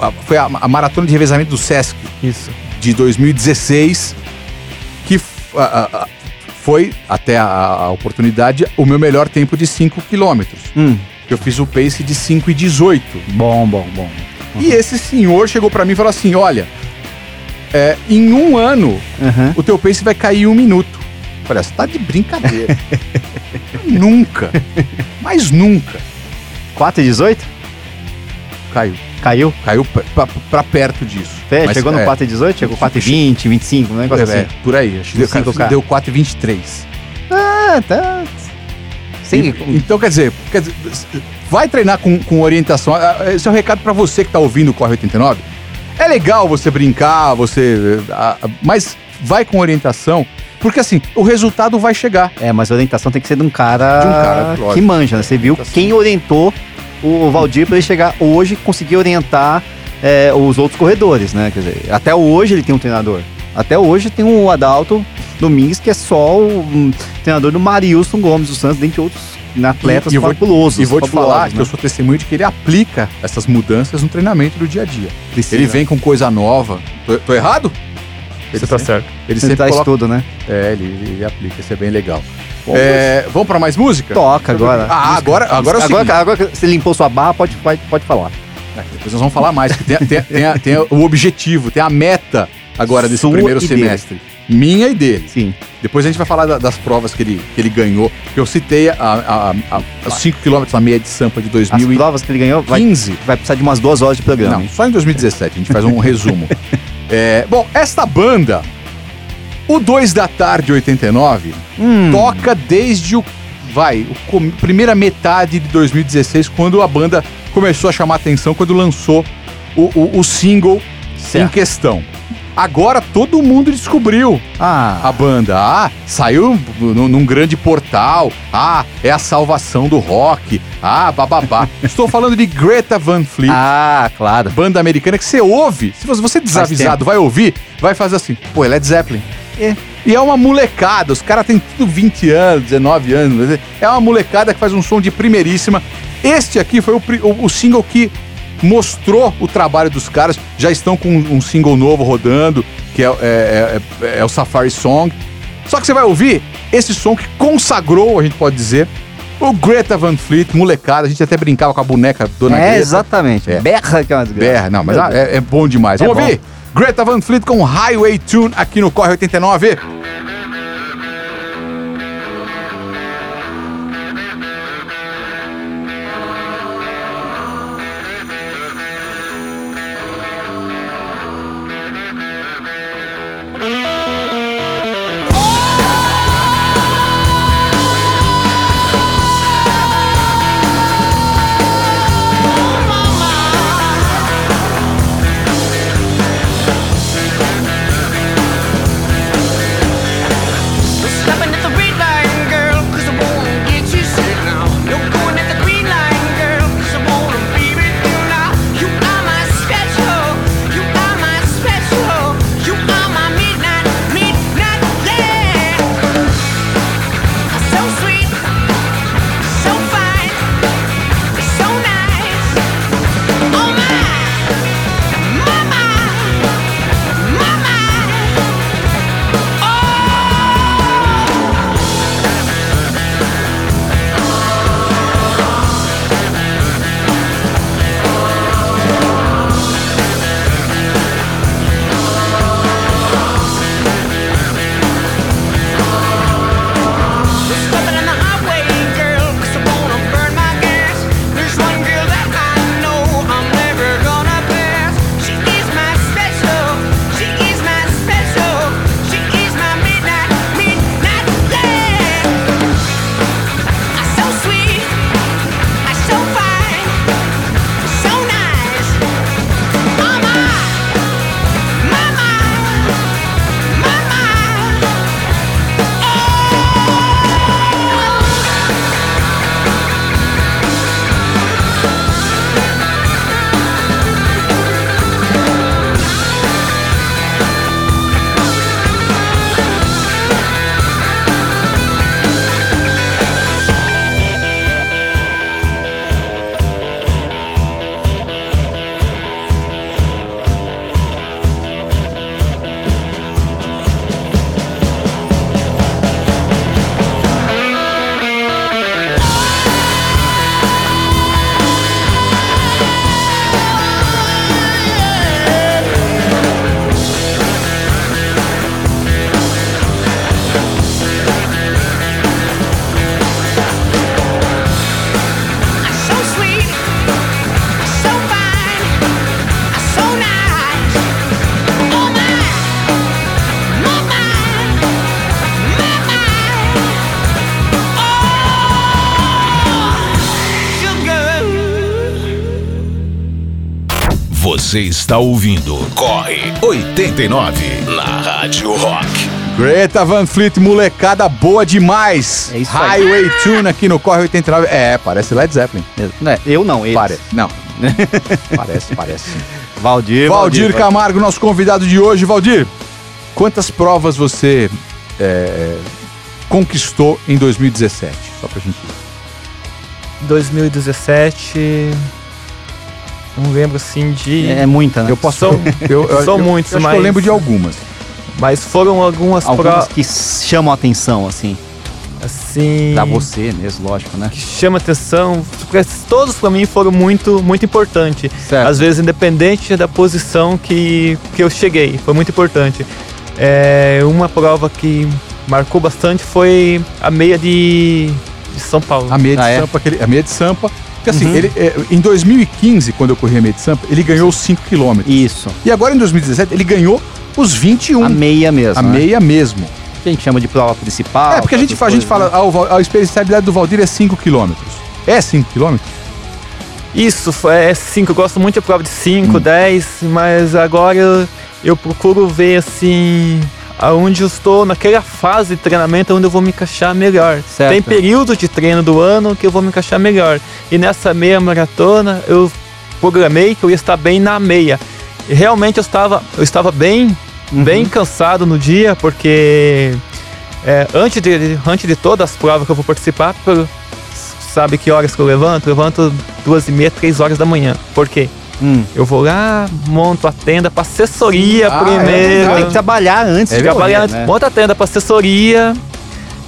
a- Foi a, a maratona de revezamento do Sesc, Isso. de 2016, que a- foi, até a, a oportunidade, o meu melhor tempo de 5 quilômetros. Hum, Eu fiz o pace de 5 e 18. bom, bom, bom. E esse senhor chegou pra mim e falou assim, olha, é, em um ano, Uhum. o teu pace vai cair um minuto. Eu Falei, "Ah, você tá de brincadeira. nunca. Mas nunca. 4 e 18? Caiu. Caiu? Caiu pra, pra- pra perto disso. É, Mas, chegou no é, 4 e 18? Chegou 4 e 20, 25, um negócio é, assim. por aí. Acho que deu, 5K. deu 4 e 23. Ah, tá. Sim, E- então, quer dizer, quer dizer, vai treinar com, com orientação. Ah, Esse é o recado pra você que tá ouvindo o Corre 89. É legal você brincar, você. ah, ah, Mas vai com orientação, porque assim, o resultado vai chegar. É, mas a orientação tem que ser de um cara, De um cara, lógico. que manja, né? Você viu Tá quem orientou o Valdir para ele chegar hoje e conseguir orientar é, os outros corredores, né? Quer dizer, até hoje ele tem um treinador. Até hoje tem o Adalto Domingues, que é só o um, treinador do Marilson Gomes dos Santos, dentre outros atletas E- e eu vou- fabulosos. E vou te falar né? que eu sou testemunho de que ele aplica essas mudanças no treinamento do dia a dia. Precisa. Ele vem com coisa nova. Tô, tô errado? Você tá sempre- certo. Ele Você sempre coloca... tudo, né? É, ele, ele aplica, isso é bem legal. Bom, É, vamos pra mais música? Toca agora. Ah, agora, agora é o agora, agora que você limpou sua barra, pode, pode, pode falar. É, Depois nós vamos falar mais, que tem, tem- tem tem o objetivo, tem a meta agora desse Sua primeiro e dele. Minha e dele. Sim. Depois a gente vai falar da- das provas que ele, que ele ganhou. Eu citei a, a, a, a 5 km na meia de Sampa de As 2015. provas que ele ganhou vai, vai precisar de umas duas horas de programa. Não, hein? só em 2017, a gente faz um resumo. É, bom, esta banda, o 2 da tarde 89, Hum. toca desde o. Vai, o primeira metade de 2016, quando a banda começou a chamar atenção, quando lançou o, o- o single em Certo. questão. Agora todo mundo descobriu Ah, a banda. Ah, saiu num, grande portal. Ah, é a salvação do rock. Ah, bababá. Estou falando de Greta Van Fleet ah, claro. banda americana que você ouve. Se você- você desavisado vai ouvir, vai fazer assim, pô, é Led Zeppelin. É. E é uma molecada, os caras têm tudo 20 anos, 19 anos. É uma molecada que faz um som de primeiríssima. Este aqui foi o, o- o single que mostrou o trabalho dos caras. Já estão com um single novo rodando, que é, é- é- é o Safari Song. Só que você vai ouvir esse som que consagrou, a gente pode dizer, o Greta Van Fleet, molecada. A gente até brincava com a boneca Dona É, Greta. exatamente. É. Berra que é uma desgraça. Berra, não, mas é, é bom demais. É Vamos bom. ouvir? Greta Van Fleet com Highway Tune aqui no Corre 89. Você está ouvindo Corre 89 na Rádio Rock. Greta Van Fleet, molecada boa demais. É isso aí. Highway Tune aqui no Corre 89. É, parece Led Zeppelin. Não é, eu não, eles. Parece. Não. parece, parece. Valdir, Valdir Camargo, nosso convidado de hoje. Valdir, quantas provas você é, conquistou em 2017? Só pra gente. 2017. Não lembro assim de. É muita, né? Eu posso. São- eu, eu, são eu- muitos, eu acho que eu mas- lembro de algumas. Mas foram algumas Algumas provas. que chamam a atenção, assim. Assim. Pra você mesmo, lógico, né? que chama atenção. Todos pra mim foram muito, muito importantes. Certo. Às vezes, independente da posição que, que eu cheguei, foi muito importante. É, uma prova que marcou bastante foi a meia de, de São Paulo. A meia de Ah, é? Sampa, aquele- a meia de Sampa. Porque assim, Uhum. ele, é, em 2015, quando eu corri a meia de Sampa, ele ganhou os 5 km. Isso. E agora em 2017, ele ganhou os 21. A meia mesmo. A né? meia mesmo. Que a gente chama de prova principal. é, porque a gente, essas fa- a gente coisas, fala, ah, Val- a especialidade do Valdir é 5 km. É 5 km? Isso, foi- é 5. Eu gosto muito de prova de 5, Hum. 10, mas agora eu, eu procuro ver assim. Aonde eu estou naquela fase de treinamento onde eu vou me encaixar melhor. Certo. Tem períodos de treino do ano que eu vou me encaixar melhor. E nessa meia maratona eu programei que eu ia estar bem na meia. E realmente eu estava, eu estava bem, Uhum. bem cansado no dia, porque é, antes, de, antes de todas as provas que eu vou participar, sabe que horas que eu levanto? Eu levanto duas e meia, três horas da manhã. Por quê? Hum. Eu vou lá, monto a tenda para assessoria Ah, é primeiro. Tem que trabalhar antes É de Trabalhar correr, antes, né? monta a tenda para assessoria,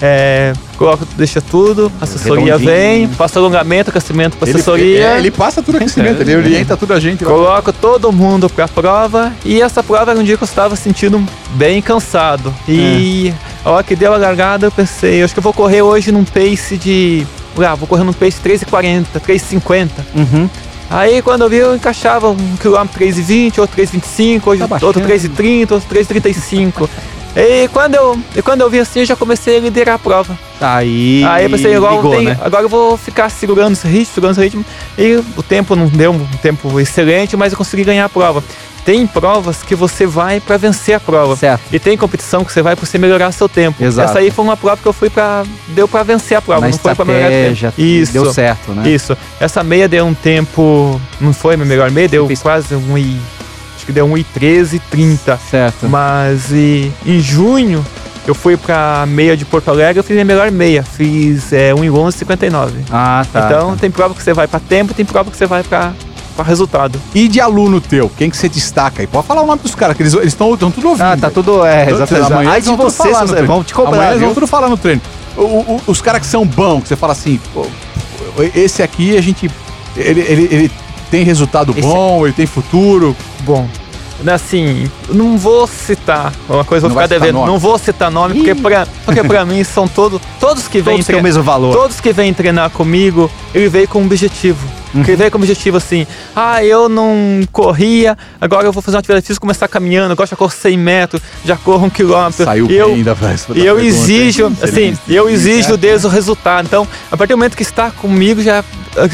é, coloco, deixa tudo, assessoria Redondinho. vem, faço alongamento, aquecimento para Ele, assessoria. é, ele passa tudo aquecimento, ele orienta tudo a gente. lá. Coloco todo mundo pra prova e essa prova era um dia que eu estava sentindo bem cansado. E a hora que deu a largada eu pensei, acho que eu vou correr hoje num pace de. Ah, vou correr num pace 3,40, 3,50. Uhum. Aí quando eu vi eu encaixava um quilômetro 3,20, outro 3,25, hoje Tá outro 3,30, outro 3,35. E quando, eu, e quando eu vi assim, eu já comecei a liderar a prova. Aí. Aí eu pensei, agora, ligou, tem- né? agora eu vou ficar segurando esse ritmo, segurando esse ritmo. E o tempo não deu um tempo excelente, mas eu consegui ganhar a prova. Tem provas que você vai pra vencer a prova. Certo. E tem competição que você vai pra você melhorar seu tempo. Exato. Essa aí foi uma prova que eu fui pra. Deu pra vencer a prova, Na não foi pra melhorar o tempo. Isso. deu certo, né? Isso. Essa meia deu um tempo. Não foi minha melhor meia, deu fez- quase um i. Acho que deu um i 13, 30. Certo. Mas e, em junho eu fui pra meia de Porto Alegre, eu fiz minha melhor meia. Fiz é, 1 em 11, 59. Ah, tá. então tem prova que você vai pra tempo, tem prova que você vai pra, pra resultado. E de aluno teu, quem que você destaca aí? Pode falar o nome dos caras, que eles estão tudo ouvindo. Ah, tá tudo. É, exatamente. Amanhã eles de vão tudo você, falar no seus- treino. vão te cobrar, Amanhã eles vão tudo falar no treino. O- o- os caras que são bons, que você fala assim, pô, esse aqui a gente. Ele, ele, ele tem resultado Esse- bom, ele tem futuro. Bom, assim, eu não vou citar uma coisa, Não vou ficar devendo. Não vou citar nome, porque pra, porque pra mim são todos. Todos que vêm Todos têm o mesmo valor. Todos que vêm treinar comigo, ele veio com um objetivo. Uhum. Ele veio com um objetivo assim, ah, eu não corria, agora eu vou fazer uma atividade física, começar caminhando, eu gosto de correr 100 metros, já corro um quilômetro. Saiu e eu, bem da, da e eu pergunta, exijo, hein? assim, eu exijo deles o resultado. Então, a partir do momento que está comigo, já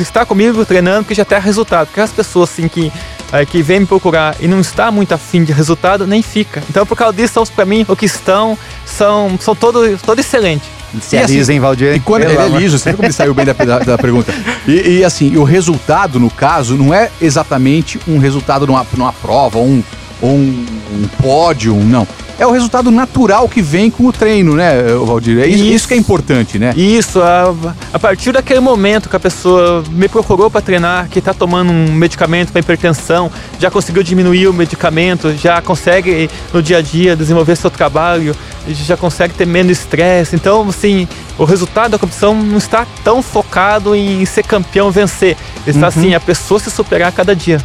está comigo treinando, que já tem resultado. Porque as pessoas assim que eh, que vêm me procurar e não está muito afim de resultado, nem fica. Então, por causa disso, são para mim o que estão são são todo todo excelente. Se E assim, alisa, hein, Valdir? E quando Pelo ele é liso, você viu como ele saiu bem da, da- da pergunta. E, e, assim, o resultado, no caso, não é exatamente um resultado numa, numa prova, ou um, ou um, um pódio, não. É o resultado natural que vem com o treino, né, Valdir? É isso, Isso. isso que é importante, né? Isso, a, a partir daquele momento que a pessoa me procurou para treinar, que está tomando um medicamento para hipertensão, já conseguiu diminuir o medicamento, já consegue no dia a dia desenvolver seu trabalho, já consegue ter menos estresse. Então, assim, o resultado da competição não está tão focado em ser campeão, vencer. Está assim, a pessoa se superar a cada dia.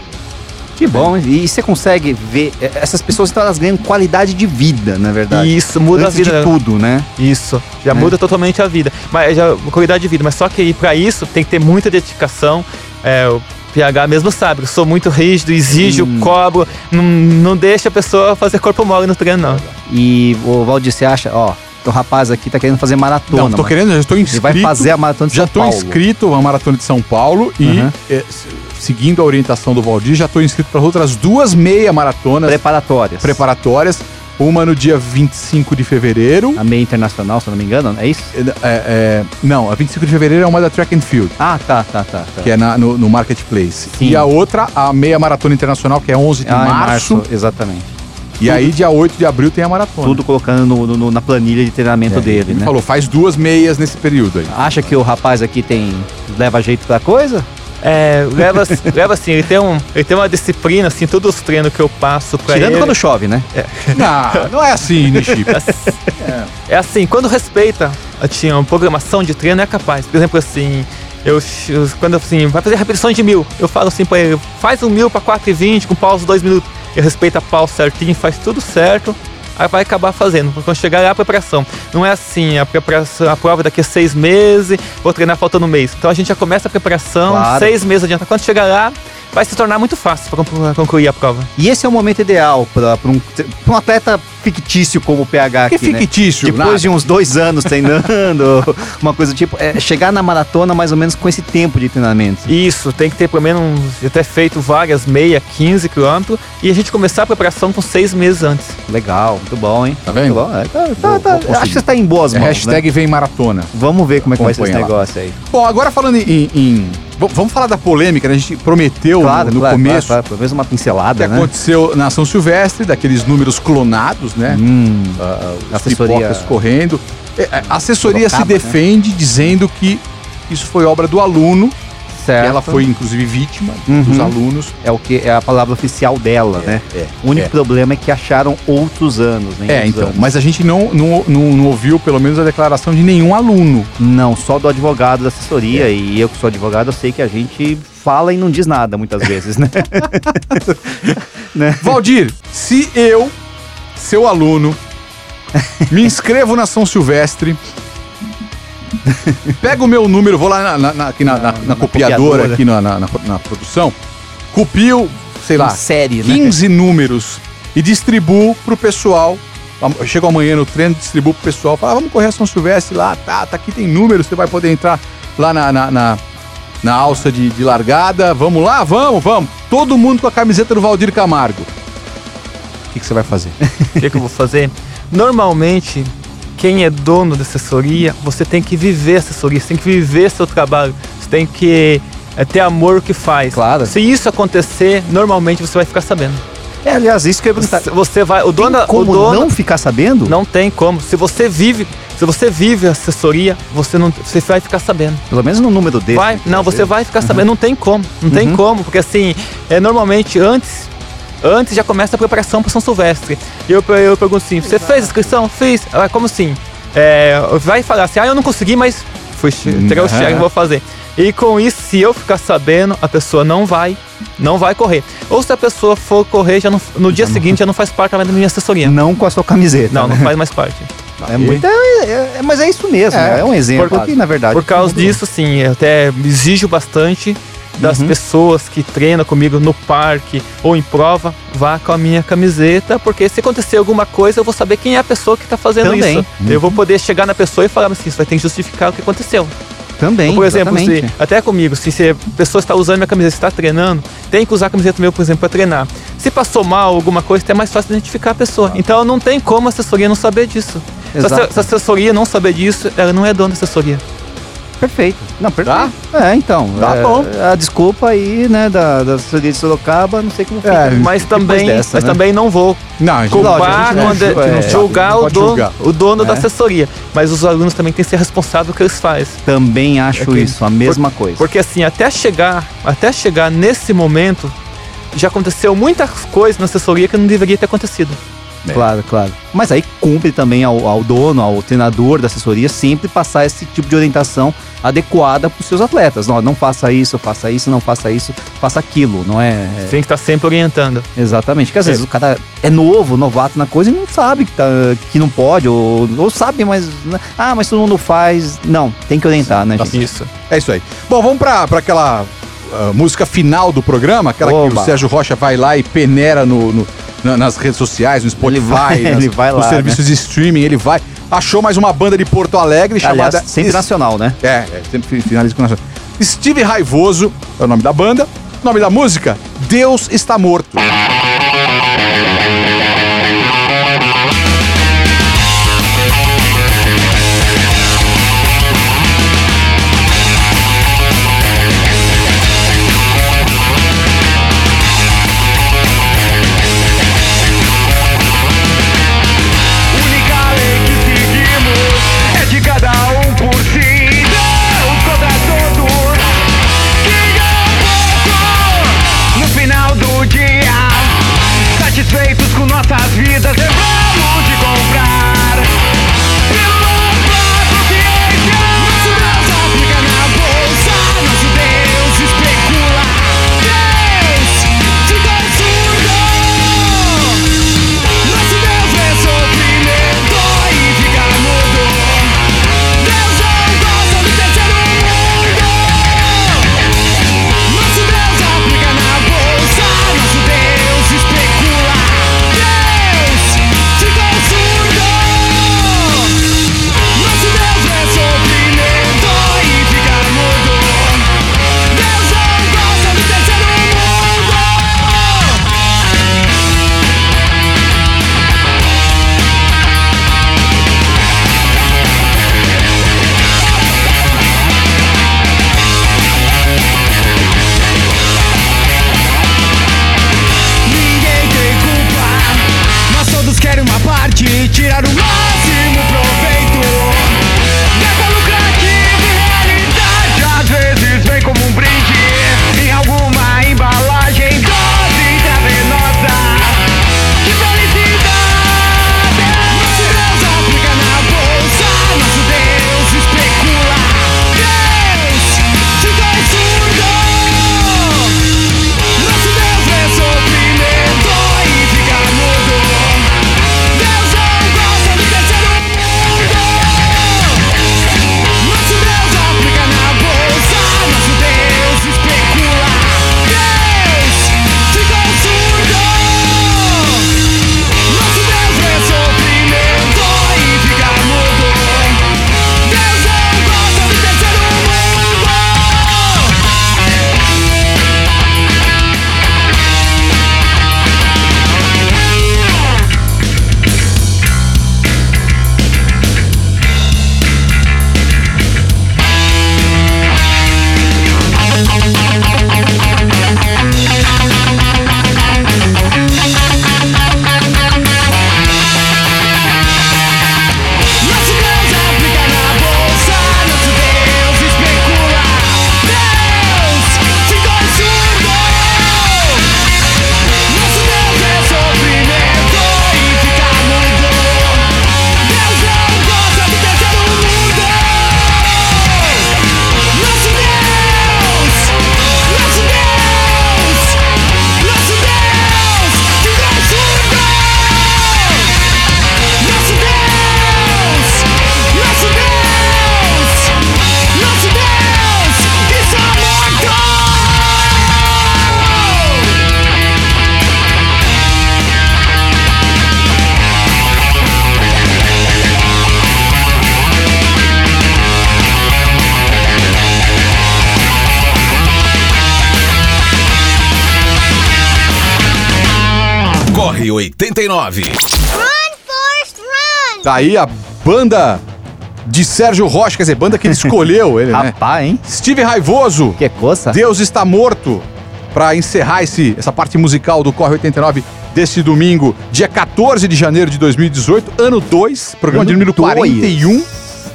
Que bom. E você consegue ver. eh, Essas pessoas então, elas ganham qualidade de vida, na verdade. Isso muda Antes a vida. de tudo, né? Isso, já É. muda totalmente a vida. Mas já qualidade de vida. Mas só que para isso tem que ter muita dedicação. É, o PH mesmo sabe, eu sou muito rígido, exijo, Hum. cobro, não, não deixa a pessoa fazer corpo mole no treino, não. E o Valdir, você acha, ó, o rapaz aqui tá querendo fazer maratona. Não, tô mano. querendo, já estou Ele inscrito. vai fazer a maratona de Já São estou Paulo. inscrito a Maratona de São Paulo e Uhum. é, seguindo a orientação do Valdir, já estou inscrito para outras duas meia maratonas Preparatórias. preparatórias. Uma no dia 25 de fevereiro. A meia internacional, se eu não me engano, é isso? É, é, não, a 25 de fevereiro é uma da Track and Field, Ah, tá, tá, tá. tá. que é na- no, no Marketplace. Sim. E a outra, a meia maratona internacional, que é 11 de Ah, em março. Exatamente. E aí, dia 8 de abril, tem a maratona. Tudo colocando no- no- na planilha de treinamento É, dele, ele né? falou, faz duas meias nesse período aí. Acha que o rapaz aqui tem. leva jeito pra coisa? É, leva, leva assim, ele tem, um, ele tem uma disciplina, assim, todos os treinos que eu passo pra Tirando ele. quando chove, né? Não, não é assim, Nishi. É assim, quando respeita a tinha uma programação de treino, é capaz. Por exemplo, assim, eu, eu- quando assim, vai fazer repetições de mil, eu falo assim pra ele, faz um mil pra 4,20 com pausa 2 minutos. Respeita a pausa certinho, faz tudo certo. Aí vai acabar fazendo. Quando chegar lá a preparação. Não é assim, a preparação, a prova daqui a seis meses, vou treinar faltando um mês. Então a gente já começa a preparação, Claro. seis meses adianta. Quando chegar lá, vai se tornar muito fácil para concluir a prova. E esse é o momento ideal pra pra um, pra um atleta fictício como o PH Que aqui, né? fictício, Depois nada. de uns dois anos treinando, uma coisa do tipo, é chegar na maratona mais ou menos com esse tempo de treinamento. Isso, tem que ter pelo menos ter feito várias, meia, 15 quilômetros e a gente começar a preparação com seis meses antes. Legal, muito bom, hein? Tá vendo? É, tá- tá- Vou- tá- vou conseguir. acho que você tá em boas É mãos, hashtag né? vem maratona. Vamos ver como é que vai ser esse Acompanha lá. negócio aí. Bom, agora falando em. em- vamos falar da polêmica, né? A gente prometeu Claro, no, no claro, começo claro, claro, pelo menos uma que pincelada, né? aconteceu na São Silvestre, daqueles números clonados, né? Hum, os assessoria- pipocas correndo. É, A assessoria se né? defende dizendo que isso foi obra do aluno, certo. que ela foi inclusive vítima Uhum. dos alunos. É o que é a palavra oficial dela, né? é, O único é. problema é que acharam outros anos, né? É, então, anos. mas a gente não, não, não, não ouviu pelo menos a declaração de nenhum aluno. Não, só do advogado da assessoria. E eu que sou advogado, eu sei que a gente fala e não diz nada muitas vezes, né? né? Valdir, se eu, seu aluno, me inscrevo na São Silvestre, pego o meu número, vou lá na, na- aqui na, na- na copiadora, copiadora. aqui na, produção, copio, sei lá, série, né? 15 números e distribuo pro pessoal. Eu chego amanhã no treino, distribuo pro pessoal, falo, ah, vamos correr a São Silvestre lá, tá, tá aqui tem números, você vai poder entrar lá na, na, na, na alça de, de largada, vamos lá, vamos, vamos. Todo mundo com a camiseta do Valdir Camargo. O que, que você vai fazer? O que, que eu vou fazer? Normalmente, quem é dono da assessoria, você tem que viver a assessoria, você tem que viver seu trabalho, você tem que é, ter amor ao que faz. Claro. Se isso acontecer, normalmente você vai ficar sabendo. É, aliás, isso que eu ia. Você, vai, o dono, Tem da- o como dono não ficar sabendo? não tem como. Se você vive, se você vive a assessoria, você não, você vai ficar sabendo. Pelo menos no número desse. Vai, não, você vai ficar sabendo, não tem como, não tem Uhum. como, porque assim, é normalmente antes, antes já começa a preparação para São Silvestre. E eu, eu pergunto assim, você fez inscrição? Fiz. Ah, como assim? É, vai falar assim, ah, eu não consegui, mas fui tirar o cheque, vou fazer. E com isso, se eu ficar sabendo, a pessoa não vai, não vai correr. Ou se a pessoa for correr, já não, no dia seguinte já não faz parte mais da minha assessoria. Não com a sua camiseta. Não, não né? faz mais parte. É muito, é- é- mas é isso mesmo, É, né? é um exemplo por- que, na verdade. Por causa disso, sim, eu até exijo bastante das Uhum. pessoas que treinam comigo no parque ou em prova, vá com a minha camiseta, porque se acontecer alguma coisa, eu vou saber quem é a pessoa que está fazendo Também. isso. Eu vou poder chegar na pessoa e falar assim, você vai ter que justificar o que aconteceu. Também, Então, por exemplo, se, até comigo, se se a pessoa está usando minha camiseta, está treinando, tem que usar a camiseta meu, por exemplo, para treinar. Se passou mal alguma coisa, é mais fácil identificar a pessoa. Então não tem como a assessoria não saber disso. Se a, Exato. se a assessoria não saber disso, ela não é dona da assessoria. Perfeito. Não, perfeito. É, então. Tá é, bom. A desculpa aí, né, da, da assessoria de Sorocaba, não sei como fica. É, Mas também, dessa, mas né? também não vou Não, culpar, não quando- é, julgar não o dono, julgar. o dono da É. assessoria. Mas os alunos também têm que ser responsáveis pelo que eles fazem. Também acho É que- isso, a mesma coisa. Porque assim, até chegar, até chegar nesse momento, já aconteceu muitas coisas na assessoria que não deveria ter acontecido. Claro, claro. Mas aí cumpre também ao, ao dono, ao treinador da assessoria, sempre passar esse tipo de orientação adequada para os seus atletas. Não, não faça isso, faça isso, não faça isso, faça aquilo, não é? é- Tem que estar sempre orientando. Exatamente. Porque às vezes o cara é novo, novato na coisa e não sabe que, tá, que não pode, ou, ou sabe, mas. né, Ah, mas todo mundo faz. Não, tem que orientar, né, gente? Isso. É isso aí. Bom, vamos pra, pra aquela ah, música final do programa, aquela que Oba. o Sérgio Rocha vai lá e peneira no, no- na- nas redes sociais, no Spotify, Ele vai- nas- ele vai nos lá, serviços de streaming, ele vai. Achou mais uma banda de Porto Alegre Aliás, chamada. sempre Es- nacional, né? É, é sempre finaliza com nacional. Steve Raivoso é o nome da banda. O nome da música: Deus está morto. 89. Tá aí a banda de Sérgio Rocha, quer dizer, banda que ele escolheu, ele, né? Rapaz, hein? Steve Raivoso, Que coça. Deus está morto, pra encerrar esse, essa parte musical do Corre 89 desse domingo, dia 14 de janeiro de 2018, ano 2, programa de Ano número dois. 41.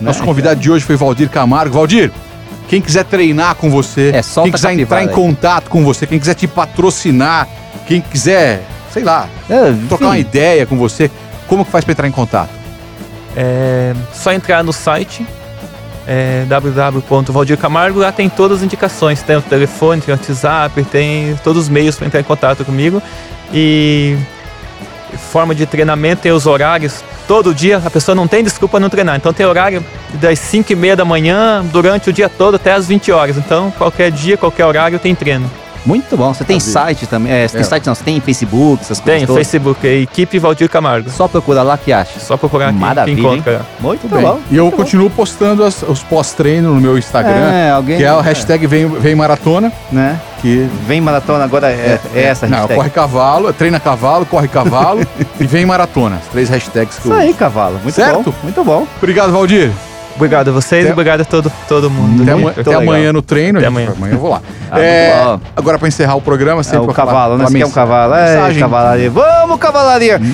Nosso Né, convidado de hoje foi Valdir Camargo. Valdir, quem quiser treinar com você, É, quem quiser essa entrar em aí. contato com você, quem quiser te patrocinar, quem quiser, sei lá, É, trocar uma ideia com você, como que faz pra entrar em contato? É só entrar no site é, www.valdircamargo, lá tem todas as indicações, tem o telefone, tem o WhatsApp, tem todos os meios para entrar em contato comigo. E forma de treinamento, tem os horários. Todo dia a pessoa não tem desculpa não treinar. Então tem horário das 5 e meia da manhã durante o dia todo até as 20 horas. Então qualquer dia, qualquer horário tem treino. Muito bom. Você tem site também. É, você tem É. site não, você tem Facebook, essas coisas Tem todas. Facebook, é Equipe Valdir Camargo. Só procura lá que acha. Só procurar aqui que Maravilha, encontra. hein? Muito Bem, bom. e eu continuo postando as- os pós-treino no meu Instagram, É, alguém- que é o hashtag vem, vem maratona. Né? porque. Vem maratona, agora é, é essa a Não, hashtag. corre cavalo, treina cavalo, corre cavalo e vem maratona. As três hashtags que eu Isso aí, cavalo. Muito Certo? bom. Muito bom. Obrigado, Valdir. Obrigado a vocês Até- e obrigado a todo, todo mundo. Até, viu? ama- até amanhã no treino. Até amanhã. amanhã eu vou lá. Ah, É, agora, para encerrar o programa, É sempre o pra falar- cavalo, né? Você quer um cavalo? É, mensagem. cavalaria. Vamos, cavalaria!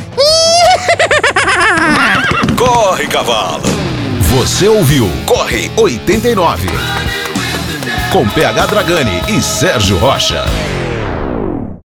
Corre, cavalo! Você ouviu Corre 89. Com PH Dragani e Sérgio Rocha.